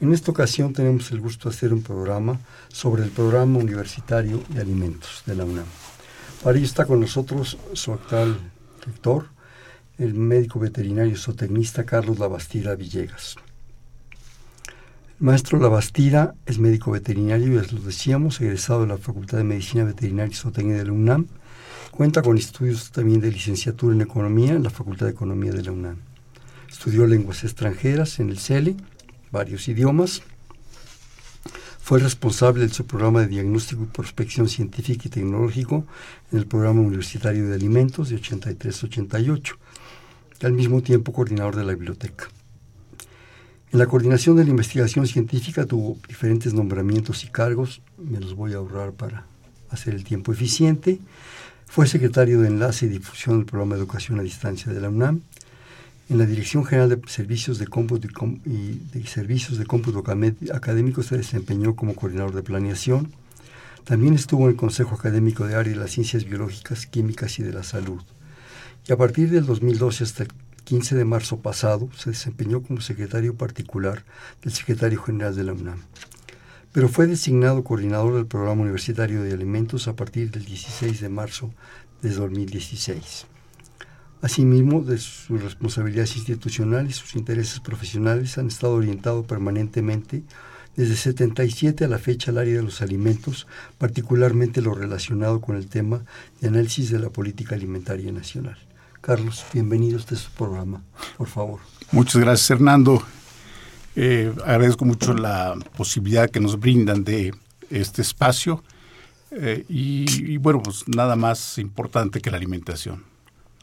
En esta ocasión tenemos el gusto de hacer un programa sobre el programa universitario de alimentos de la UNAM. Para ello está con nosotros su actual rector, el médico veterinario zootecnista Carlos Labastida Villegas. El maestro Labastida es médico veterinario, ya lo decíamos, egresado de la Facultad de Medicina Veterinaria y Zootecnia de la UNAM. Cuenta con estudios también de licenciatura en Economía en la Facultad de Economía de la UNAM. Estudió lenguas extranjeras en el CELE varios idiomas. Fue responsable de su programa de diagnóstico y prospección científica y tecnológico en el programa universitario de alimentos de 83-88, y al mismo tiempo coordinador de la biblioteca. En la coordinación de la investigación científica tuvo diferentes nombramientos y cargos, me los voy a ahorrar para hacer el tiempo eficiente. Fue secretario de Enlace y Difusión del Programa de Educación a Distancia de la UNAM, en la Dirección General de Servicios de Cómputo y, Servicios de Cómputo Académico se desempeñó como coordinador de planeación. También estuvo en el Consejo Académico de Área de las Ciencias Biológicas, Químicas y de la Salud. Y a partir del 2012 hasta el 15 de marzo pasado se desempeñó como secretario particular del secretario general de la UNAM. Pero fue designado coordinador del Programa Universitario de Alimentos a partir del 16 de marzo de 2016. Asimismo, de sus responsabilidades institucionales y sus intereses profesionales han estado orientados permanentemente desde 77 a la fecha al área de los alimentos, particularmente lo relacionado con el tema de análisis de la política alimentaria nacional. Carlos, bienvenido a este programa, por favor. Muchas gracias, Hernando. Eh, agradezco mucho la posibilidad que nos brindan de este espacio eh, y bueno, pues nada más importante que la alimentación.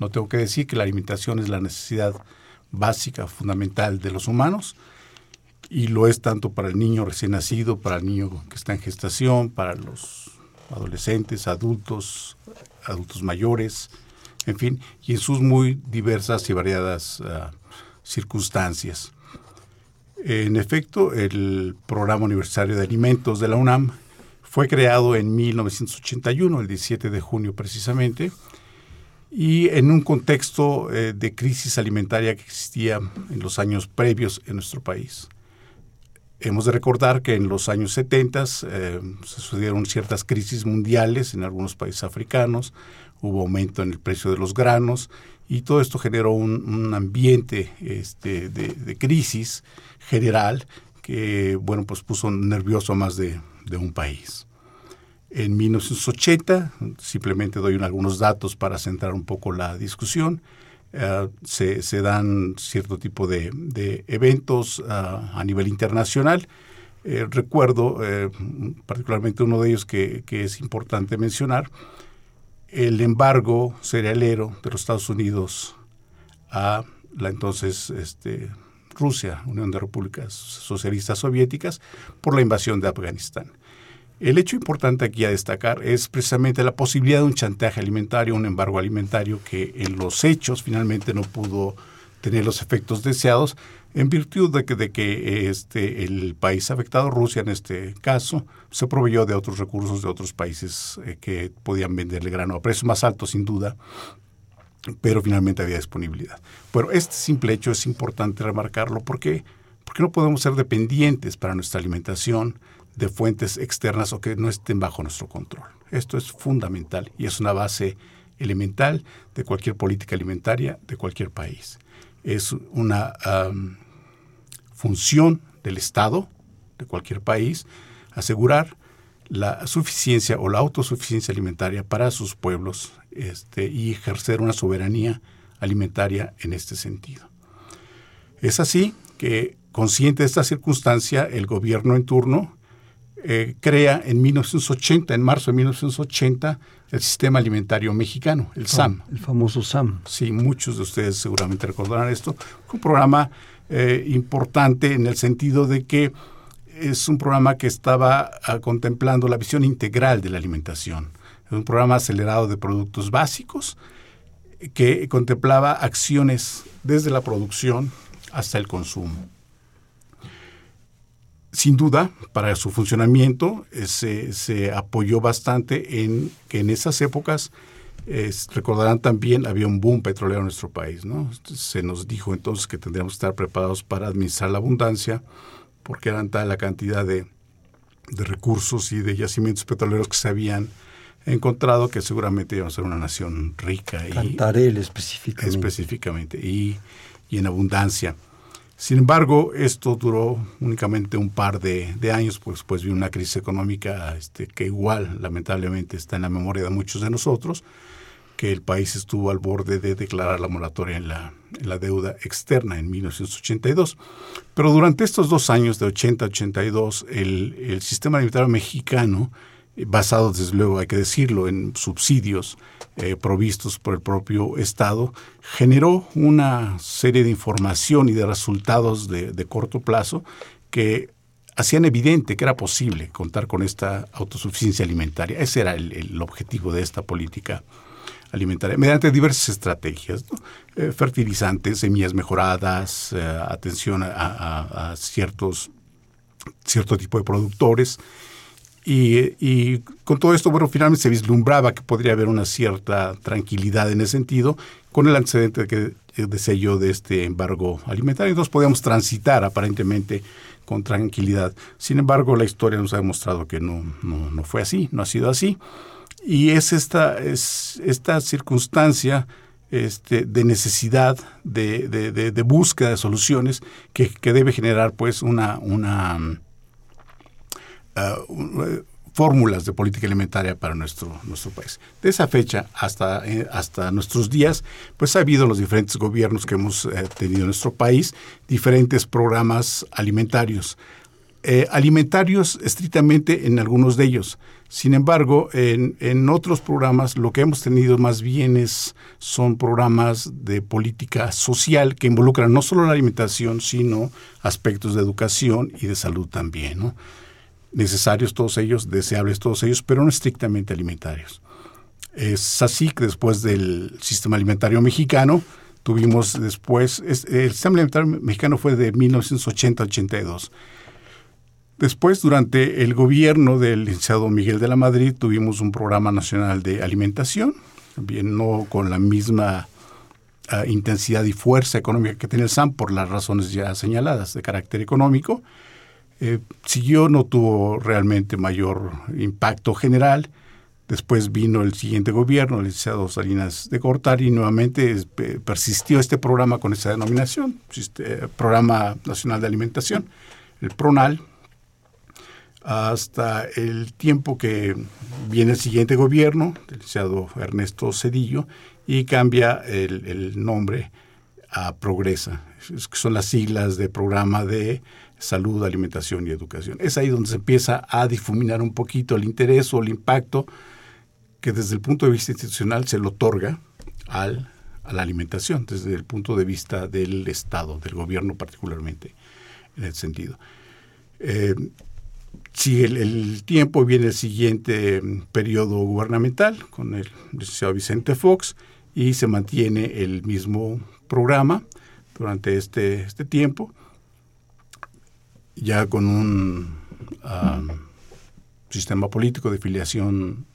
No tengo que decir que la alimentación es la necesidad básica, fundamental de los humanos, y lo es tanto para el niño recién nacido, para el niño que está en gestación, para los adolescentes, adultos, adultos mayores, en fin, y en sus muy diversas y variadas ah, circunstancias. En efecto, el Programa Universitario de Alimentos de la UNAM fue creado en 1981, el 17 de junio precisamente, y en un contexto eh, de crisis alimentaria que existía en los años previos en nuestro país. Hemos de recordar que en los años 70 eh, se sucedieron ciertas crisis mundiales en algunos países africanos, hubo aumento en el precio de los granos y todo esto generó un, ambiente este, de, crisis general que bueno pues puso nervioso a más de un país. En 1980, simplemente doy algunos datos para centrar un poco la discusión, eh, se, dan cierto tipo de, eventos ah, a nivel internacional. Eh, recuerdo eh, particularmente uno de ellos que, es importante mencionar, el embargo cerealero de los Estados Unidos a la entonces este, Rusia, Unión de Repúblicas Socialistas Soviéticas, por la invasión de Afganistán. El hecho importante aquí a destacar es precisamente la posibilidad de un chantaje alimentario, un embargo alimentario que en los hechos finalmente no pudo tener los efectos deseados en virtud de que, de que este, el país afectado, Rusia en este caso, se proveyó de otros recursos de otros países eh, que podían venderle grano a precios más altos sin duda, pero finalmente había disponibilidad. Pero este simple hecho es importante remarcarlo porque, porque no podemos ser dependientes para nuestra alimentación de fuentes externas o que no estén bajo nuestro control. Esto es fundamental y es una base elemental de cualquier política alimentaria de cualquier país. Es una función del Estado de cualquier país asegurar la suficiencia o la autosuficiencia alimentaria para sus pueblos este, y ejercer una soberanía alimentaria en este sentido. Es así que, consciente de esta circunstancia, el gobierno en turno eh, crea en 1980, en marzo de 1980, el Sistema Alimentario Mexicano, el SAM. El famoso SAM. Sí, muchos de ustedes seguramente recordarán esto. un programa eh, importante en el sentido de que es un programa que estaba ah, contemplando la visión integral de la alimentación. Es un programa acelerado de productos básicos que contemplaba acciones desde la producción hasta el consumo. Sin duda, para su funcionamiento eh, se, apoyó bastante en que en esas épocas, recordarán también, había un boom petrolero en nuestro país. ¿no? Se nos dijo entonces que tendríamos que estar preparados para administrar la abundancia, porque eran tal la cantidad de, recursos y de yacimientos petroleros que se habían encontrado que seguramente íbamos a ser una nación rica. Cantarel específicamente. Específicamente, y, y en abundancia. Sin embargo, esto duró únicamente un par de, años, pues después vino una crisis económica este, que igual, lamentablemente, está en la memoria de muchos de nosotros, que el país estuvo al borde de declarar la moratoria en la, la deuda externa en 1982. Pero durante estos dos años, de 80 a 82, el, el sistema alimentario mexicano basado desde luego, hay que decirlo, en subsidios eh, provistos por el propio Estado, generó una serie de información y de resultados de, corto plazo que hacían evidente que era posible contar con esta autosuficiencia alimentaria. Ese era el, objetivo de esta política alimentaria, mediante diversas estrategias, eh, fertilizantes, semillas mejoradas, eh, atención a, a, ciertos, cierto tipo de productores, y, con todo esto, bueno, finalmente se vislumbraba que podría haber una cierta tranquilidad en ese sentido, con el antecedente que decía yo de este embargo alimentario. Entonces podíamos transitar aparentemente con tranquilidad. Sin embargo, la historia nos ha demostrado que no, no, fue así, no ha sido así. Y es esta, es esta circunstancia este, de necesidad, de, de, de, búsqueda de soluciones que, que, debe generar pues una, una Uh, fórmulas de política alimentaria para nuestro, nuestro país. De esa fecha hasta, eh, hasta nuestros días, pues ha habido los diferentes gobiernos que hemos eh, tenido en nuestro país, diferentes programas alimentarios. Eh, alimentarios estrictamente en algunos de ellos. Sin embargo, en, en, otros programas lo que hemos tenido más bien es, son programas de política social que involucran no solo la alimentación, sino aspectos de educación y de salud también. ¿no? Necesarios todos ellos, deseables todos ellos, pero no estrictamente alimentarios. Es así que después del sistema alimentario mexicano, tuvimos después, el sistema alimentario mexicano fue de 1980 82. Después, durante el gobierno del licenciado Miguel de la Madrid, tuvimos un programa nacional de alimentación, también no con la misma ah, intensidad y fuerza económica que tiene el SAM por las razones ya señaladas de carácter económico, eh, siguió, no tuvo realmente mayor impacto general. Después vino el siguiente gobierno, el licenciado Salinas de Cortar, y nuevamente persistió este programa con esa denominación, eh, Programa Nacional de Alimentación, el PRONAL, hasta el tiempo que viene el siguiente gobierno, el licenciado Ernesto Cedillo, y cambia el, el nombre a Progresa, que son las siglas de Programa de salud, alimentación y educación. Es ahí donde se empieza a difuminar un poquito el interés o el impacto que desde el punto de vista institucional se le otorga al, a la alimentación, desde el punto de vista del Estado, del gobierno particularmente, en ese sentido. Eh, si el, tiempo viene el siguiente periodo gubernamental con el licenciado Vicente Fox y se mantiene el mismo programa durante este, este tiempo ya con un sistema político de filiación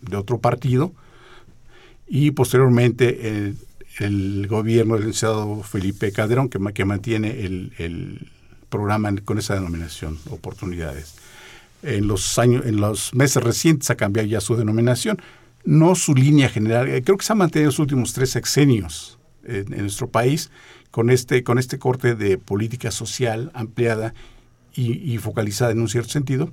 de otro partido y posteriormente el, gobierno del licenciado Felipe Calderón que, que mantiene el, programa con esa denominación, oportunidades. En los años, en los meses recientes ha cambiado ya su denominación, no su línea general. Eh, creo que se ha mantenido los últimos tres sexenios en, en nuestro país con este, con este corte de política social ampliada y, focalizada en un cierto sentido.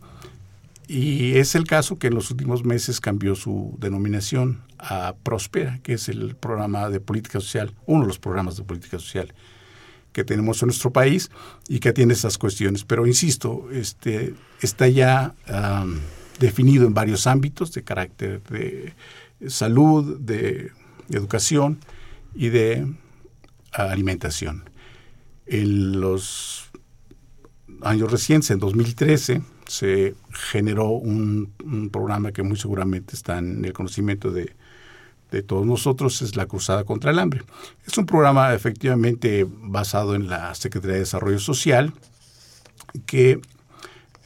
Y es el caso que en los últimos meses cambió su denominación a Prospera, que es el programa de política social, uno de los programas de política social que tenemos en nuestro país y que atiende esas cuestiones. Pero insisto, este, está ya definido en varios ámbitos de carácter de salud, de educación y de alimentación. En los años recientes, en 2013, se generó un, programa que muy seguramente está en el conocimiento de, todos nosotros, es la Cruzada contra el Hambre. Es un programa efectivamente basado en la Secretaría de Desarrollo Social que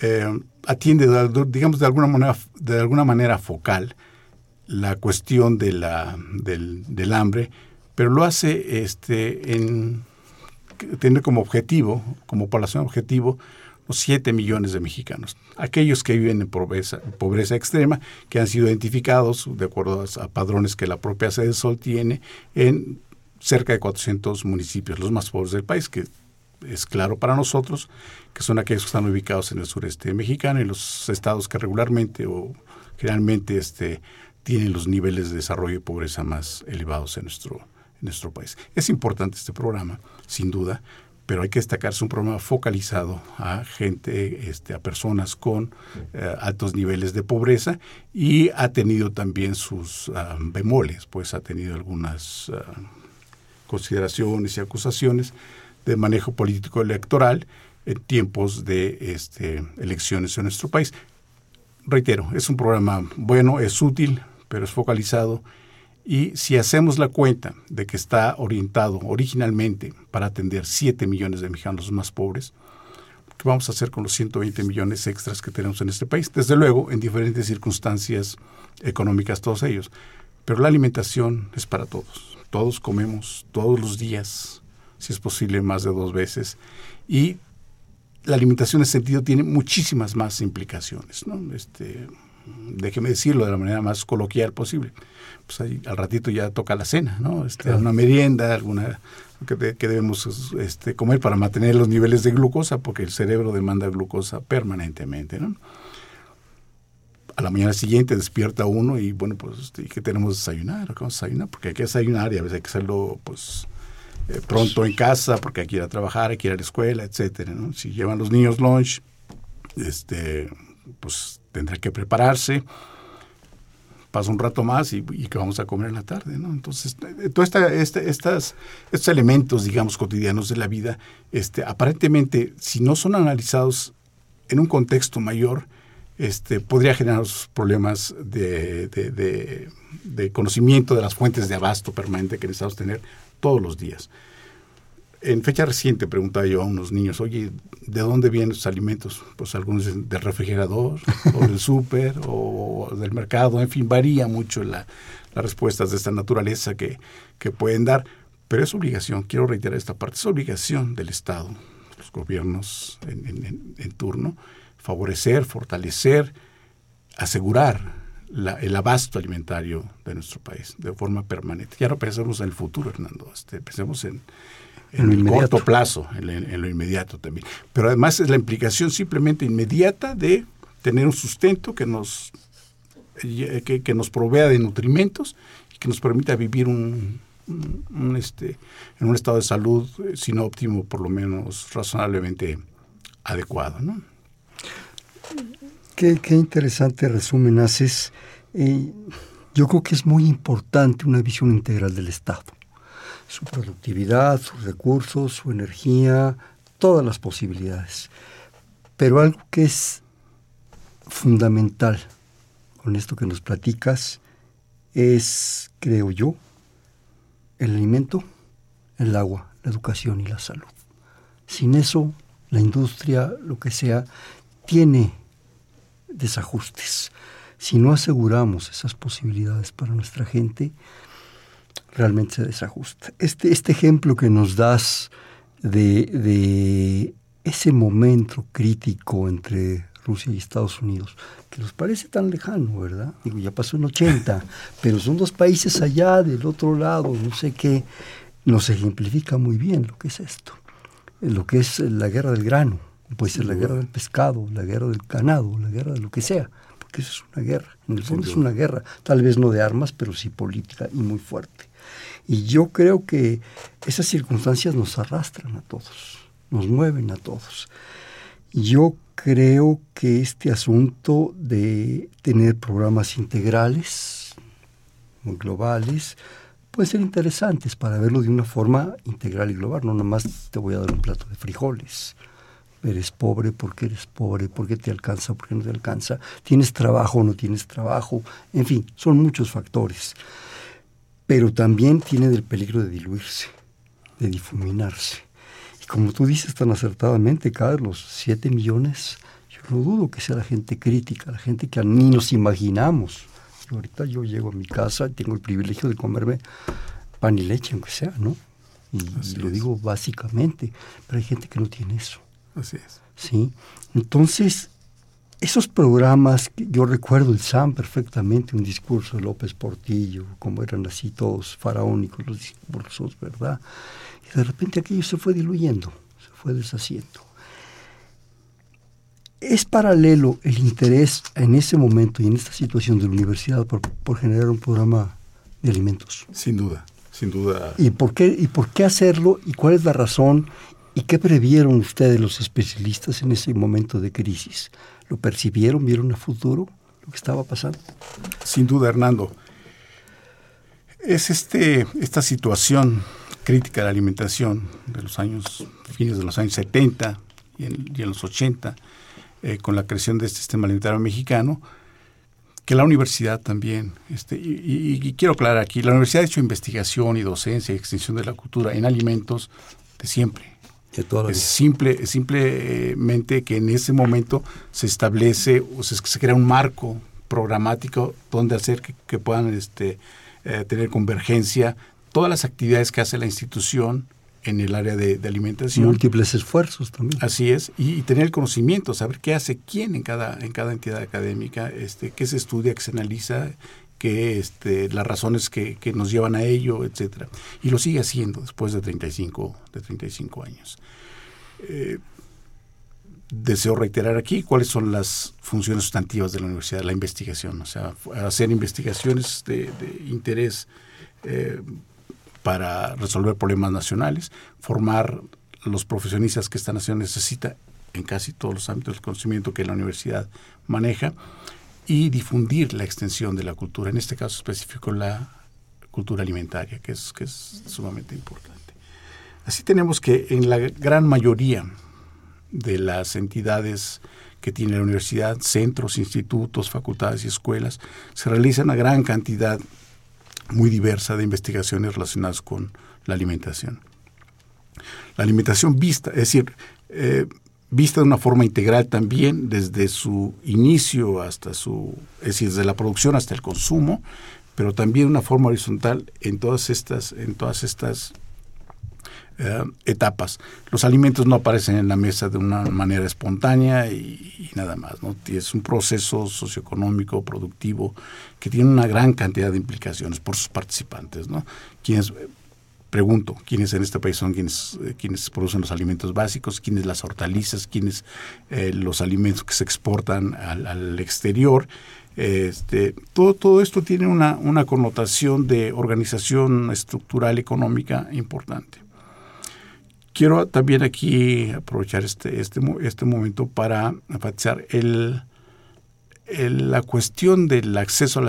eh, atiende, digamos, de alguna manera, de alguna manera focal la cuestión de la, del, del hambre, pero lo hace este, en tiene como objetivo, como población objetivo, los 7 millones de mexicanos, aquellos que viven en pobreza, pobreza extrema, que han sido identificados de acuerdo a, padrones que la propia sede Sol tiene en cerca de 400 municipios, los más pobres del país, que es claro para nosotros que son aquellos que están ubicados en el sureste mexicano y los estados que regularmente o generalmente este, tienen los niveles de desarrollo y pobreza más elevados en nuestro, en nuestro país. Es importante este programa, sin duda, pero hay que destacarse un programa focalizado a gente, este, a personas con eh, altos niveles de pobreza y ha tenido también sus ah, bemoles, pues ha tenido algunas ah, consideraciones y acusaciones de manejo político electoral en tiempos de este, elecciones en nuestro país. Reitero, es un programa bueno, es útil, pero es focalizado y si hacemos la cuenta de que está orientado originalmente para atender 7 millones de mexicanos más pobres, ¿qué vamos a hacer con los 120 millones extras que tenemos en este país? Desde luego, en diferentes circunstancias económicas, todos ellos. Pero la alimentación es para todos. Todos comemos todos los días, si es posible más de dos veces. Y la alimentación en ese sentido tiene muchísimas más implicaciones. ¿no? Este, déjeme decirlo de la manera más coloquial posible. Pues ahí, al ratito ya toca la cena, ¿no? Este, Una merienda, alguna que, debemos este, comer para mantener los niveles de glucosa, porque el cerebro demanda glucosa permanentemente, ¿no? A la mañana siguiente despierta uno y bueno, pues, este, ¿qué tenemos que desayunar? ¿Qué vamos a desayunar? Porque hay que desayunar y a veces hay que hacerlo, pues, eh, pronto en casa, porque hay que ir a trabajar, hay que ir a la escuela, etcétera, ¿no? Si llevan los niños lunch, este, pues tendrá que prepararse, pasa un rato más y, que vamos a comer en la tarde, ¿no? Entonces, eh, todos este, estas, estos elementos, digamos, cotidianos de la vida, este, aparentemente, si no son analizados en un contexto mayor, este, podría generar problemas de, conocimiento de las fuentes de abasto permanente que necesitamos tener todos los días en fecha reciente preguntaba yo a unos niños, oye, ¿de dónde vienen los alimentos? Pues algunos del refrigerador, o del súper, o del mercado, en fin, varía mucho la, las respuestas de esta naturaleza que, que pueden dar, pero es obligación, quiero reiterar esta parte, es obligación del Estado, los gobiernos en, en, turno, favorecer, fortalecer, asegurar el abasto alimentario de nuestro país de forma permanente. Ya no pensemos en el futuro, Hernando, este, pensemos en, en, el corto plazo, en, lo inmediato también. Pero además es la implicación simplemente inmediata de tener un sustento que nos, eh, que, nos provea de nutrimentos y que nos permita vivir un, este, en un estado de salud, eh, si no óptimo, por lo menos razonablemente adecuado. ¿no? Qué, interesante resumen haces. Eh, yo creo que es muy importante una visión integral del Estado su productividad, sus recursos, su energía, todas las posibilidades. Pero algo que es fundamental con esto que nos platicas es, creo yo, el alimento, el agua, la educación y la salud. Sin eso, la industria, lo que sea, tiene desajustes. Si no aseguramos esas posibilidades para nuestra gente, realmente se desajusta. Este, este ejemplo que nos das de, de ese momento crítico entre Rusia y Estados Unidos, que nos parece tan lejano, ¿verdad? Digo, ya pasó en 80, pero son dos países allá, del otro lado, no sé qué, nos ejemplifica muy bien lo que es esto, lo que es la guerra del grano, puede ser la guerra del pescado, la guerra del ganado, la guerra de lo que sea, porque eso es una guerra, en el fondo es una guerra, tal vez no de armas, pero sí política y muy fuerte. Y yo creo que esas circunstancias nos arrastran a todos, nos mueven a todos. Yo creo que este asunto de tener programas integrales, muy globales, puede ser interesantes para verlo de una forma integral y global. No nada más te voy a dar un plato de frijoles. Eres pobre, porque eres pobre, porque te alcanza, porque no te alcanza, tienes trabajo o no tienes trabajo, en fin, son muchos factores. Pero también tiene el peligro de diluirse, de difuminarse. Y como tú dices tan acertadamente, Carlos, siete millones, yo no dudo que sea la gente crítica, la gente que ni nos imaginamos. Y ahorita yo llego a mi casa y tengo el privilegio de comerme pan y leche, aunque sea, ¿no? Y, lo digo básicamente, pero hay gente que no tiene eso. Así es. ¿Sí? Entonces, esos programas, yo recuerdo el SAM perfectamente, un discurso de López Portillo, como eran así todos faraónicos los discursos, ¿verdad? Y de repente aquello se fue diluyendo, se fue deshaciendo. Es paralelo el interés en ese momento y en esta situación de la universidad por, por generar un programa de alimentos. Sin duda sin duda. ¿Y por qué, y por qué hacerlo? ¿Y cuál es la razón? ¿Y qué previeron ustedes los especialistas en ese momento de crisis? ¿Lo percibieron? ¿Vieron a futuro lo que estaba pasando? Sin duda, Hernando. Es este, esta situación crítica de la alimentación de los años, fines de los años 70 y en, los 80, eh, con la creación de este sistema alimentario mexicano, que la universidad también, este, y, quiero aclarar aquí, la universidad ha hecho investigación y docencia y extensión de la cultura en alimentos de siempre. Es simple, simplemente que en ese momento se establece o se, se crea un marco programático donde hacer que, puedan este, eh, tener convergencia todas las actividades que hace la institución en el área de, alimentación. Múltiples esfuerzos también. Así es, y, tener el conocimiento, saber qué hace quién en cada, en cada entidad académica, este, qué se estudia, qué se analiza, qué este, las razones que, nos llevan a ello, etcétera. Y lo sigue haciendo después de 35, de 35 años. Eh, deseo reiterar aquí cuáles son las funciones sustantivas de la universidad, la investigación, o sea, hacer investigaciones de, interés eh, para resolver problemas nacionales, formar los profesionistas que esta nación necesita en casi todos los ámbitos del conocimiento que la universidad maneja y difundir la extensión de la cultura, en este caso específico la cultura alimentaria, que es, que es sumamente importante. Así tenemos que en la gran mayoría de las entidades que tiene la universidad, centros, institutos, facultades y escuelas, se realiza una gran cantidad muy diversa de investigaciones relacionadas con la alimentación. La alimentación vista, es decir, eh, vista de una forma integral también desde su inicio hasta su, es decir, desde la producción hasta el consumo, pero también una forma horizontal en todas estas, en todas estas eh, etapas. Los alimentos no aparecen en la mesa de una manera espontánea y, nada más. ¿no? Es un proceso socioeconómico, productivo, que tiene una gran cantidad de implicaciones por sus participantes. ¿no? Quienes, pregunto, ¿quiénes en este país son quienes, eh, quienes producen los alimentos básicos? ¿Quiénes las hortalizas? ¿Quiénes eh, los alimentos que se exportan al, exterior? Este, todo, todo esto tiene una, una connotación de organización estructural económica importante. Quiero también aquí aprovechar este, este, este momento para enfatizar el, la cuestión del acceso a,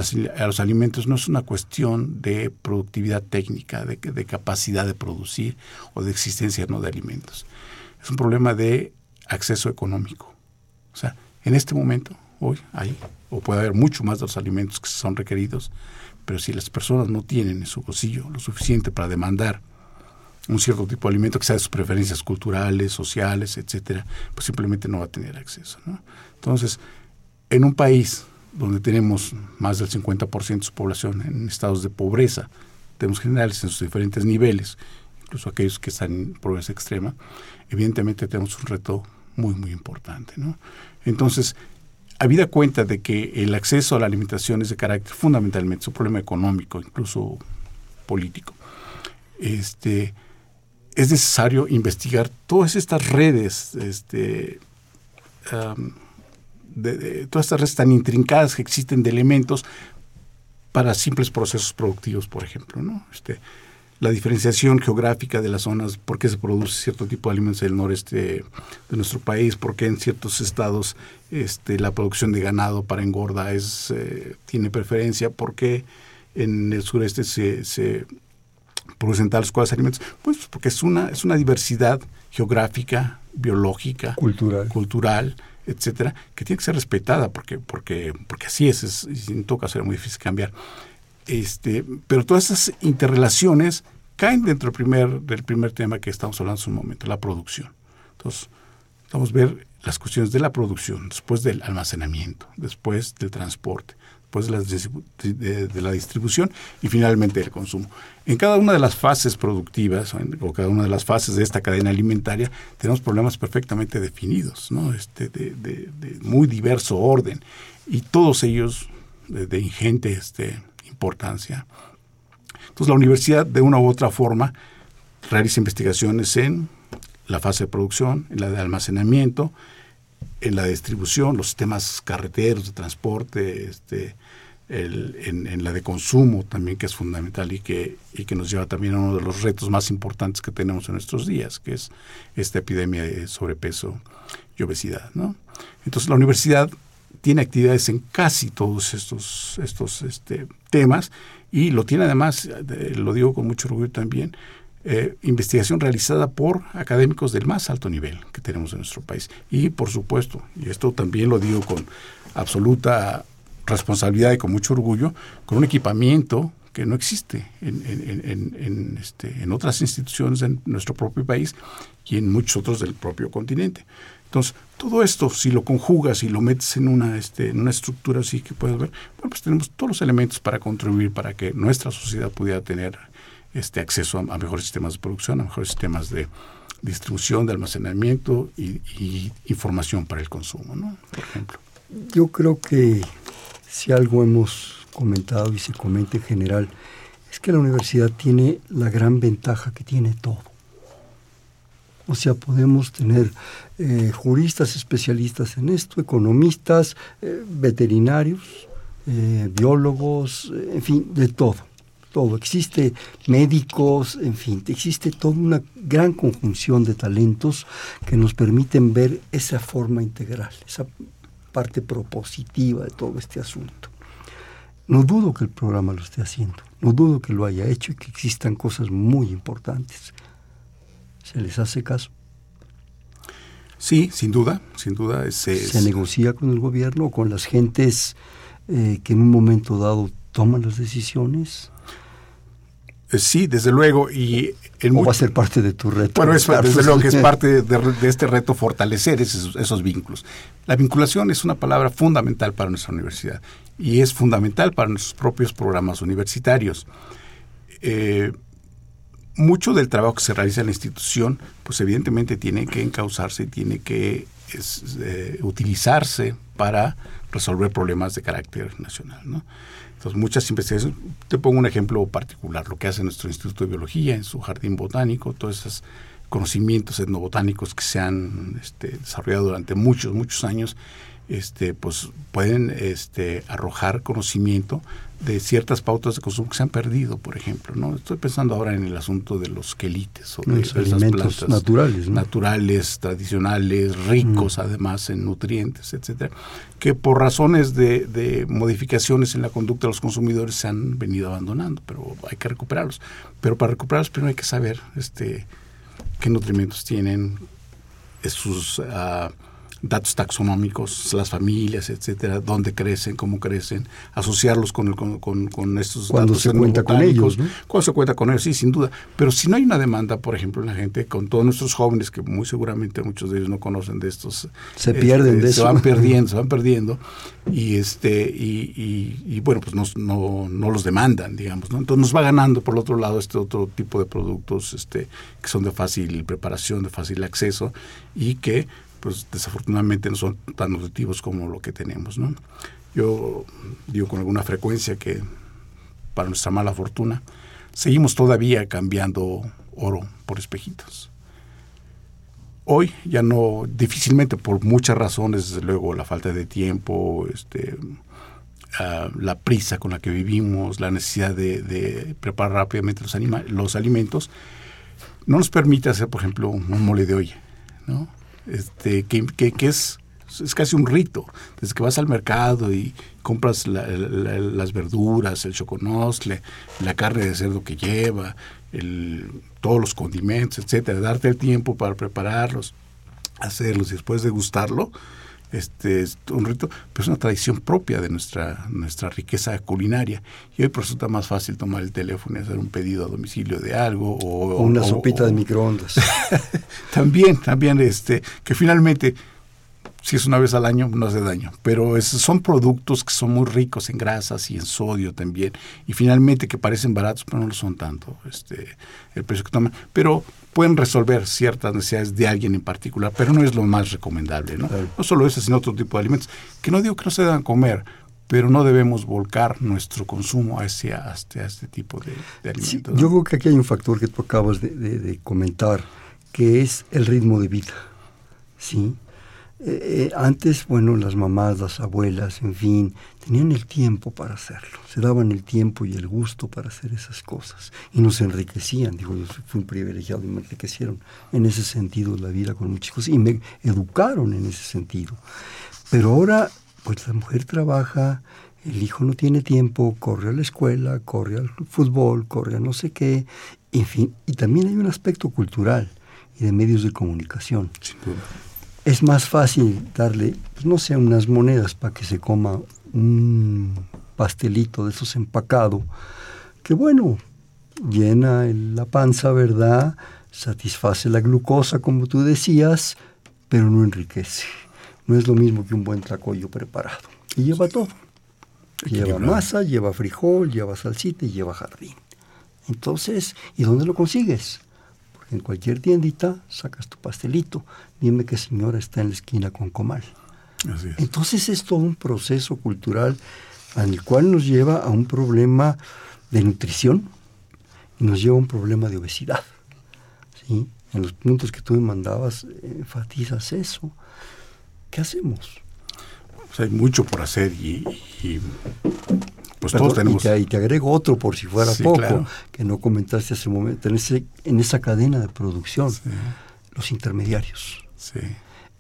los alimentos no es una cuestión de productividad técnica, de, de, capacidad de producir o de existencia no de alimentos. Es un problema de acceso económico. O sea, en este momento, hoy hay, o puede haber mucho más de los alimentos que son requeridos, pero si las personas no tienen en su bolsillo lo suficiente para demandar un cierto tipo de alimento que sea de sus preferencias culturales, sociales, etcétera, pues simplemente no va a tener acceso. Entonces, en un país donde tenemos más del 50% de su población en estados de pobreza, tenemos generales en sus diferentes niveles, incluso aquellos que están en pobreza extrema, evidentemente tenemos un reto muy, muy importante. ¿no? Entonces, habida cuenta de que el acceso a la alimentación es de carácter fundamentalmente, es un problema económico, incluso político, este, es necesario investigar todas estas redes, este, de, todas estas redes tan intrincadas que existen de elementos para simples procesos productivos, por ejemplo, ¿no? Este, la diferenciación geográfica de las zonas, por qué se produce cierto tipo de alimentos en el noreste de nuestro país, por qué en ciertos estados este, la producción de ganado para engorda es, eh, tiene preferencia, por qué en el sureste se, se producen tales cuales alimentos? Pues porque es una, es una diversidad geográfica, biológica, cultural, cultural etcétera, que tiene que ser respetada porque, porque, porque así es, es, en todo caso era muy difícil cambiar. Este, pero todas esas interrelaciones caen dentro del primer, del primer tema que estamos hablando en un momento, la producción. Entonces, vamos a ver las cuestiones de la producción, después del almacenamiento, después del transporte, después de la, distribución y finalmente del consumo. En cada una de las fases productivas o cada una de las fases de esta cadena alimentaria tenemos problemas perfectamente definidos, ¿no? este, de, de muy diverso orden y todos ellos de, ingente este, importancia. Entonces la universidad de una u otra forma realiza investigaciones en la fase de producción, en la de almacenamiento, en la distribución, los sistemas carreteros de transporte, este, en, la de consumo también, que es fundamental y que, y que nos lleva también a uno de los retos más importantes que tenemos en nuestros días, que es esta epidemia de sobrepeso y obesidad. ¿no? Entonces, la universidad tiene actividades en casi todos estos, estos este, temas y lo tiene además, lo digo con mucho orgullo también, eh, investigación realizada por académicos del más alto nivel que tenemos en nuestro país. Y por supuesto, y esto también lo digo con absoluta responsabilidad y con mucho orgullo, con un equipamiento que no existe en, en, este, en otras instituciones en nuestro propio país y en muchos otros del propio continente. Entonces, todo esto, si lo conjugas y lo metes en una, este, en una estructura así que puedes ver, bueno, pues tenemos todos los elementos para contribuir para que nuestra sociedad pudiera tener este acceso a, mejores sistemas de producción, a mejores sistemas de distribución, de almacenamiento y, información para el consumo, ¿no? Por ejemplo. Yo creo que si algo hemos comentado y se comenta en general, es que la universidad tiene la gran ventaja que tiene todo. O sea, podemos tener eh, juristas especialistas en esto, economistas, eh, veterinarios, eh, biólogos, en fin, de todo todo. Existe médicos, en fin, existe toda una gran conjunción de talentos que nos permiten ver esa forma integral, esa parte propositiva de todo este asunto. No dudo que el programa lo esté haciendo, no dudo que lo haya hecho y que existan cosas muy importantes. ¿Se les hace caso? Sí, sin duda, sin duda. ¿Se negocia con el gobierno o con las gentes eh, que en un momento dado toman las decisiones? Eh, sí, desde luego. Y en va a ser parte de tu reto? Bueno, desde luego que es parte de, este reto fortalecer esos, vínculos. La vinculación es una palabra fundamental para nuestra universidad y es fundamental para nuestros propios programas universitarios. Eh, mucho del trabajo que se realiza en la institución, pues evidentemente tiene que encauzarse y tiene que eh, utilizarse para resolver problemas de carácter nacional. ¿no? Entonces, muchas investigaciones, te pongo un ejemplo particular, lo que hace nuestro Instituto de Biología en su jardín botánico, todos esos conocimientos etnobotánicos que se han este, desarrollado durante muchos, muchos años este, pues pueden este, arrojar conocimiento de ciertas pautas de consumo que se han perdido, por ejemplo. ¿no? Estoy pensando ahora en el asunto de los quelites o de los alimentos naturales, naturales, tradicionales, ricos mm. además en nutrientes, etcétera, que por razones de, de, modificaciones en la conducta de los consumidores se han venido abandonando, pero hay que recuperarlos. Pero para recuperarlos primero hay que saber este, qué nutrimentos tienen, sus uh, datos taxonómicos, las familias, etcétera, dónde crecen, cómo crecen, asociarlos con, con, con, estos cuando se cuenta con ellos, cuando se cuenta con ellos, sí, sin duda. Pero si no hay una demanda, por ejemplo, en la gente, con todos nuestros jóvenes, que muy seguramente muchos de ellos no conocen de estos, se pierden este, de se van perdiendo, se van perdiendo, y este, y, y, bueno, pues no, no, no, los demandan, digamos, ¿no? Entonces nos va ganando por el otro lado este otro tipo de productos, este, que son de fácil preparación, de fácil acceso, y que pues desafortunadamente no son tan nutritivos como lo que tenemos. ¿no? Yo digo con alguna frecuencia que para nuestra mala fortuna seguimos todavía cambiando oro por espejitos. Hoy ya no, difícilmente por muchas razones, desde luego la falta de tiempo, este, ah, la prisa con la que vivimos, la necesidad de, preparar rápidamente los, los alimentos, no nos permite hacer, por ejemplo, un mole de olla, ¿no? Este, que, es, es casi un rito. Desde que vas al mercado y compras las verduras, el choconosle, la carne de cerdo que lleva, todos los condimentos, etcétera, darte el tiempo para prepararlos, hacerlos y después de gustarlo, este es un rito, pero es una tradición propia de nuestra, nuestra riqueza culinaria. Y hoy resulta más fácil tomar el teléfono y hacer un pedido a domicilio de algo. O, una sopita de microondas. también, también, este, que finalmente si es una vez al año, no hace daño. Pero son productos que son muy ricos en grasas y en sodio también. Y finalmente que parecen baratos, pero no lo son tanto este, el precio que toman. Pero pueden resolver ciertas necesidades de alguien en particular, pero no es lo más recomendable. No, no solo ese, sino otro tipo de alimentos. Que no digo que no se deban comer, pero no debemos volcar nuestro consumo hacia, este tipo de, alimentos. Yo creo que aquí hay un factor que tú acabas de, de comentar, que es el ritmo de vida. ¿sí? Eh, eh, antes, bueno, las mamás, las abuelas, en fin, tenían el tiempo para hacerlo, se daban el tiempo y el gusto para hacer esas cosas y nos enriquecían. Digo, yo fui privilegiado y me enriquecieron en ese sentido la vida con muchos y me educaron en ese sentido. Pero ahora, pues la mujer trabaja, el hijo no tiene tiempo, corre a la escuela, corre al fútbol, corre a no sé qué, en fin, y también hay un aspecto cultural y de medios de comunicación. Sin duda es más fácil darle, pues, no sé, unas monedas para que se coma un pastelito de esos empacado, que bueno, llena la panza, ¿verdad? Satisface la glucosa, como tú decías, pero no enriquece. No es lo mismo que un buen tlacoyo preparado. Y lleva todo. Lleva masa, lleva frijol, lleva salsita y lleva jardín. Entonces, ¿y dónde lo consigues? En cualquier tiendita sacas tu pastelito. Dime qué señora está en la esquina con comal. Entonces es todo un proceso cultural al cual nos lleva a un problema de nutrición y nos lleva a un problema de obesidad. ¿sí? En los puntos que tú me mandabas enfatizas eso. ¿Qué hacemos? Pues hay mucho por hacer y pues todos tenemos. Y te, agrego otro por si fuera poco, que no comentaste hace un momento, en, ese, en esa cadena de producción, los intermediarios.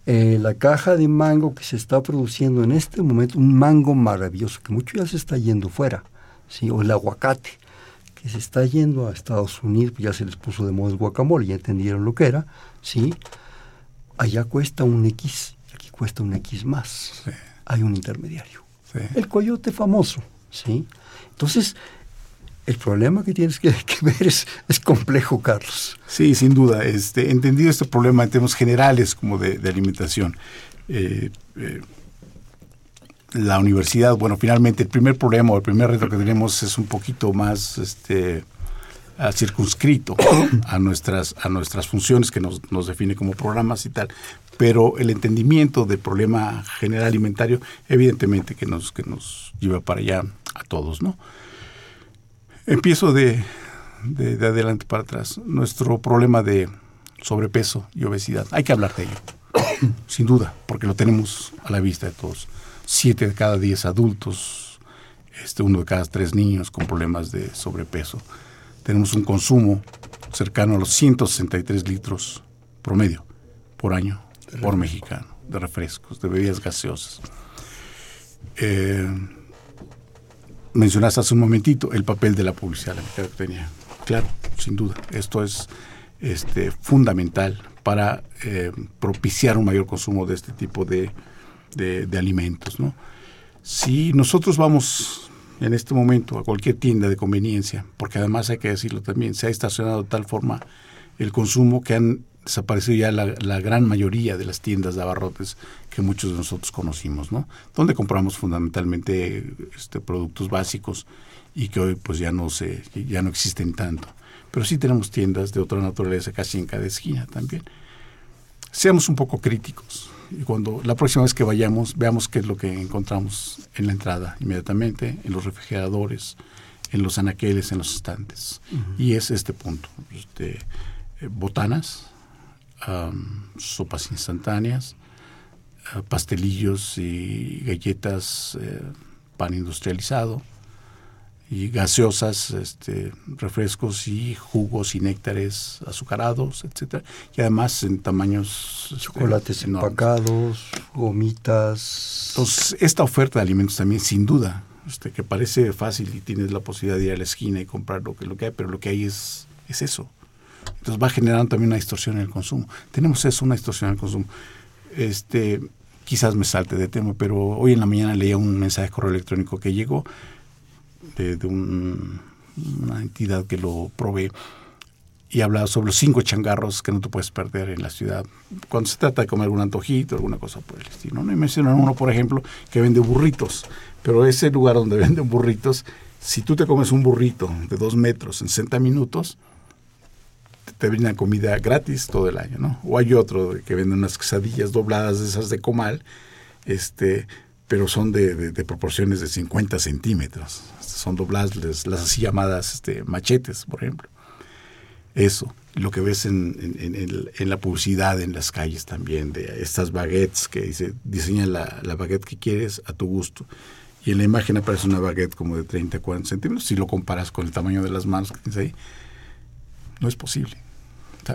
Eh, la caja de mango que se está produciendo en este momento, un mango maravilloso, que mucho ya se está yendo fuera, ¿sí? o el aguacate, que se está yendo a Estados Unidos, pues ya se les puso de moda el guacamole, ya entendieron lo que era, ¿sí? allá cuesta un X, aquí cuesta un X más. Hay un intermediario. El coyote famoso, ¿sí? Entonces, el problema que tienes que, ver es, complejo, Carlos. Sí, sin duda. Este, entendido este problema en términos generales como de, alimentación, eh, eh, la universidad, bueno, finalmente el primer problema o el primer reto que tenemos es un poquito más este, circunscrito a nuestras, a nuestras funciones que nos, nos define como programas y tal. Pero el entendimiento del problema general alimentario, evidentemente que nos, que nos lleva para allá a todos, ¿no? Empiezo de, de, adelante para atrás. Nuestro problema de sobrepeso y obesidad, hay que hablar de ello, sin duda, porque lo tenemos a la vista de todos. Siete de cada diez adultos, este, uno de cada tres niños con problemas de sobrepeso. Tenemos un consumo cercano a los 163 litros promedio por año por mexicano de refrescos, de bebidas gaseosas. Eh, mencionaste hace un momentito el papel de la publicidad, la tenía. Claro, sin duda, esto es este, fundamental para eh, propiciar un mayor consumo de este tipo de, de, alimentos. ¿no? Si nosotros vamos en este momento a cualquier tienda de conveniencia, porque además hay que decirlo también, se ha estacionado de tal forma el consumo que han desaparecido ya la, la, gran mayoría de las tiendas de abarrotes que muchos de nosotros conocimos, ¿no? Donde compramos fundamentalmente este, productos básicos y que hoy pues ya no se, ya no existen tanto. Pero sí tenemos tiendas de otra naturaleza casi en cada esquina también. Seamos un poco críticos y cuando la próxima vez que vayamos veamos qué es lo que encontramos en la entrada inmediatamente, en los refrigeradores, en los anaqueles, en los estantes. Y es este punto. Este, eh, sopas instantáneas, eh, pastelillos y galletas, eh, pan industrializado y gaseosas, este, refrescos y jugos y néctares azucarados, etcétera, y además en tamaños este, chocolates empacados, gomitas. Entonces, esta oferta de alimentos también sin duda, este, que parece fácil y tienes la posibilidad de ir a la esquina y comprar lo que lo que hay, pero lo que hay es Es eso. Entonces va generando también una distorsión en el consumo. Tenemos eso, una distorsión en el consumo. Este, quizás me salte de tema, pero hoy en la mañana leía un mensaje de correo electrónico que llegó de, una entidad que lo provee y hablaba sobre los cinco changarros que no te puedes perder en la ciudad cuando se trata de comer algún antojito, alguna cosa por el estilo. ¿no? Y mencionan uno, por ejemplo, que vende burritos, pero ese lugar donde venden burritos, si tú te comes un burrito de dos metros en 60 minutos, te brindan comida gratis todo el año, ¿no? O hay otro que vende unas quesadillas dobladas de esas de comal, este, pero son de, proporciones de 50 centímetros. Son dobladas las así llamadas este, machetes, por ejemplo. Eso, lo que ves en, en, la publicidad en las calles también, de estas baguettes que dice, diseña la, la, baguette que quieres a tu gusto. Y en la imagen aparece una baguette como de 30, 40 centímetros. Si lo comparas con el tamaño de las manos que tienes ahí, no es posible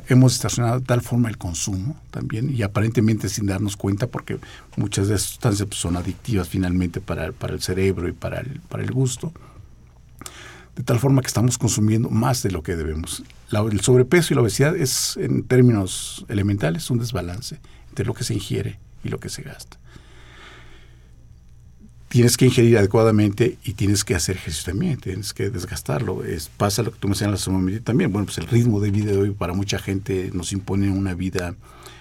hemos estacionado de tal forma el consumo también y aparentemente sin darnos cuenta porque muchas de esas sustancias pues, son adictivas finalmente para, el cerebro y para el, para el gusto. De tal forma que estamos consumiendo más de lo que debemos. el sobrepeso y la obesidad es, en términos elementales, un desbalance entre lo que se ingiere y lo que se gasta tienes que ingerir adecuadamente y tienes que hacer ejercicio también, tienes que desgastarlo. Es, pasa lo que tú me señalas también. Bueno, pues el ritmo de vida de hoy para mucha gente nos impone una vida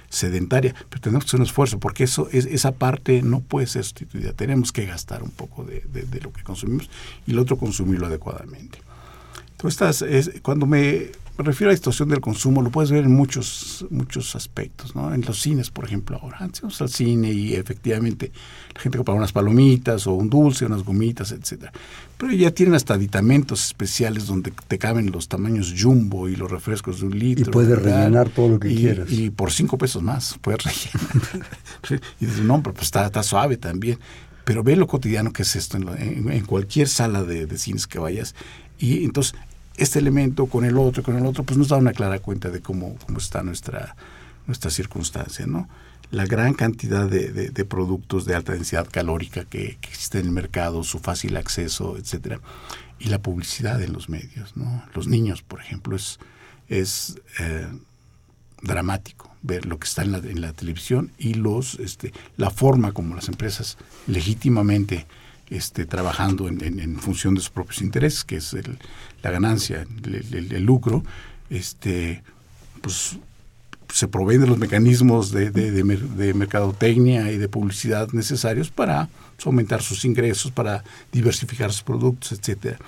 sedentaria, pero tenemos que hacer un esfuerzo porque eso es, esa parte no puede ser sustituida. Tenemos que gastar un poco de, lo que consumimos y el otro consumirlo adecuadamente. Entonces, es, cuando me me refiero a la distorsión del consumo, lo puedes ver en muchos, muchos aspectos, ¿no? En los cines, por ejemplo, ahora. Antes vamos al cine y efectivamente la gente compra unas palomitas o un dulce, unas gomitas, etcétera. Pero ya tienen hasta aditamentos especiales donde te caben los tamaños jumbo y los refrescos de un litro. Y puedes rellenar todo lo que quieras. Y por cinco pesos más puedes rellenar. y dices, no, pero pues está, está suave también pero ve lo cotidiano que es esto en, cualquier sala de, de, cines que vayas. Y entonces este elemento con el otro, con el otro, pues nos da una clara cuenta de cómo, cómo está nuestra, nuestra circunstancia, ¿no? La gran cantidad de, productos de alta densidad calórica que, que existe en el mercado, su fácil acceso, etcétera, y la publicidad en los medios, ¿no? Los niños, por ejemplo, es, es eh, dramático ver lo que está en la, en la televisión y los, este, la forma como las empresas legítimamente este, trabajando en, función de sus propios intereses, que es la ganancia, el, lucro, este, pues se proveen de los mecanismos de, de, mercadotecnia y de publicidad necesarios para aumentar sus ingresos, para diversificar sus productos, etcétera.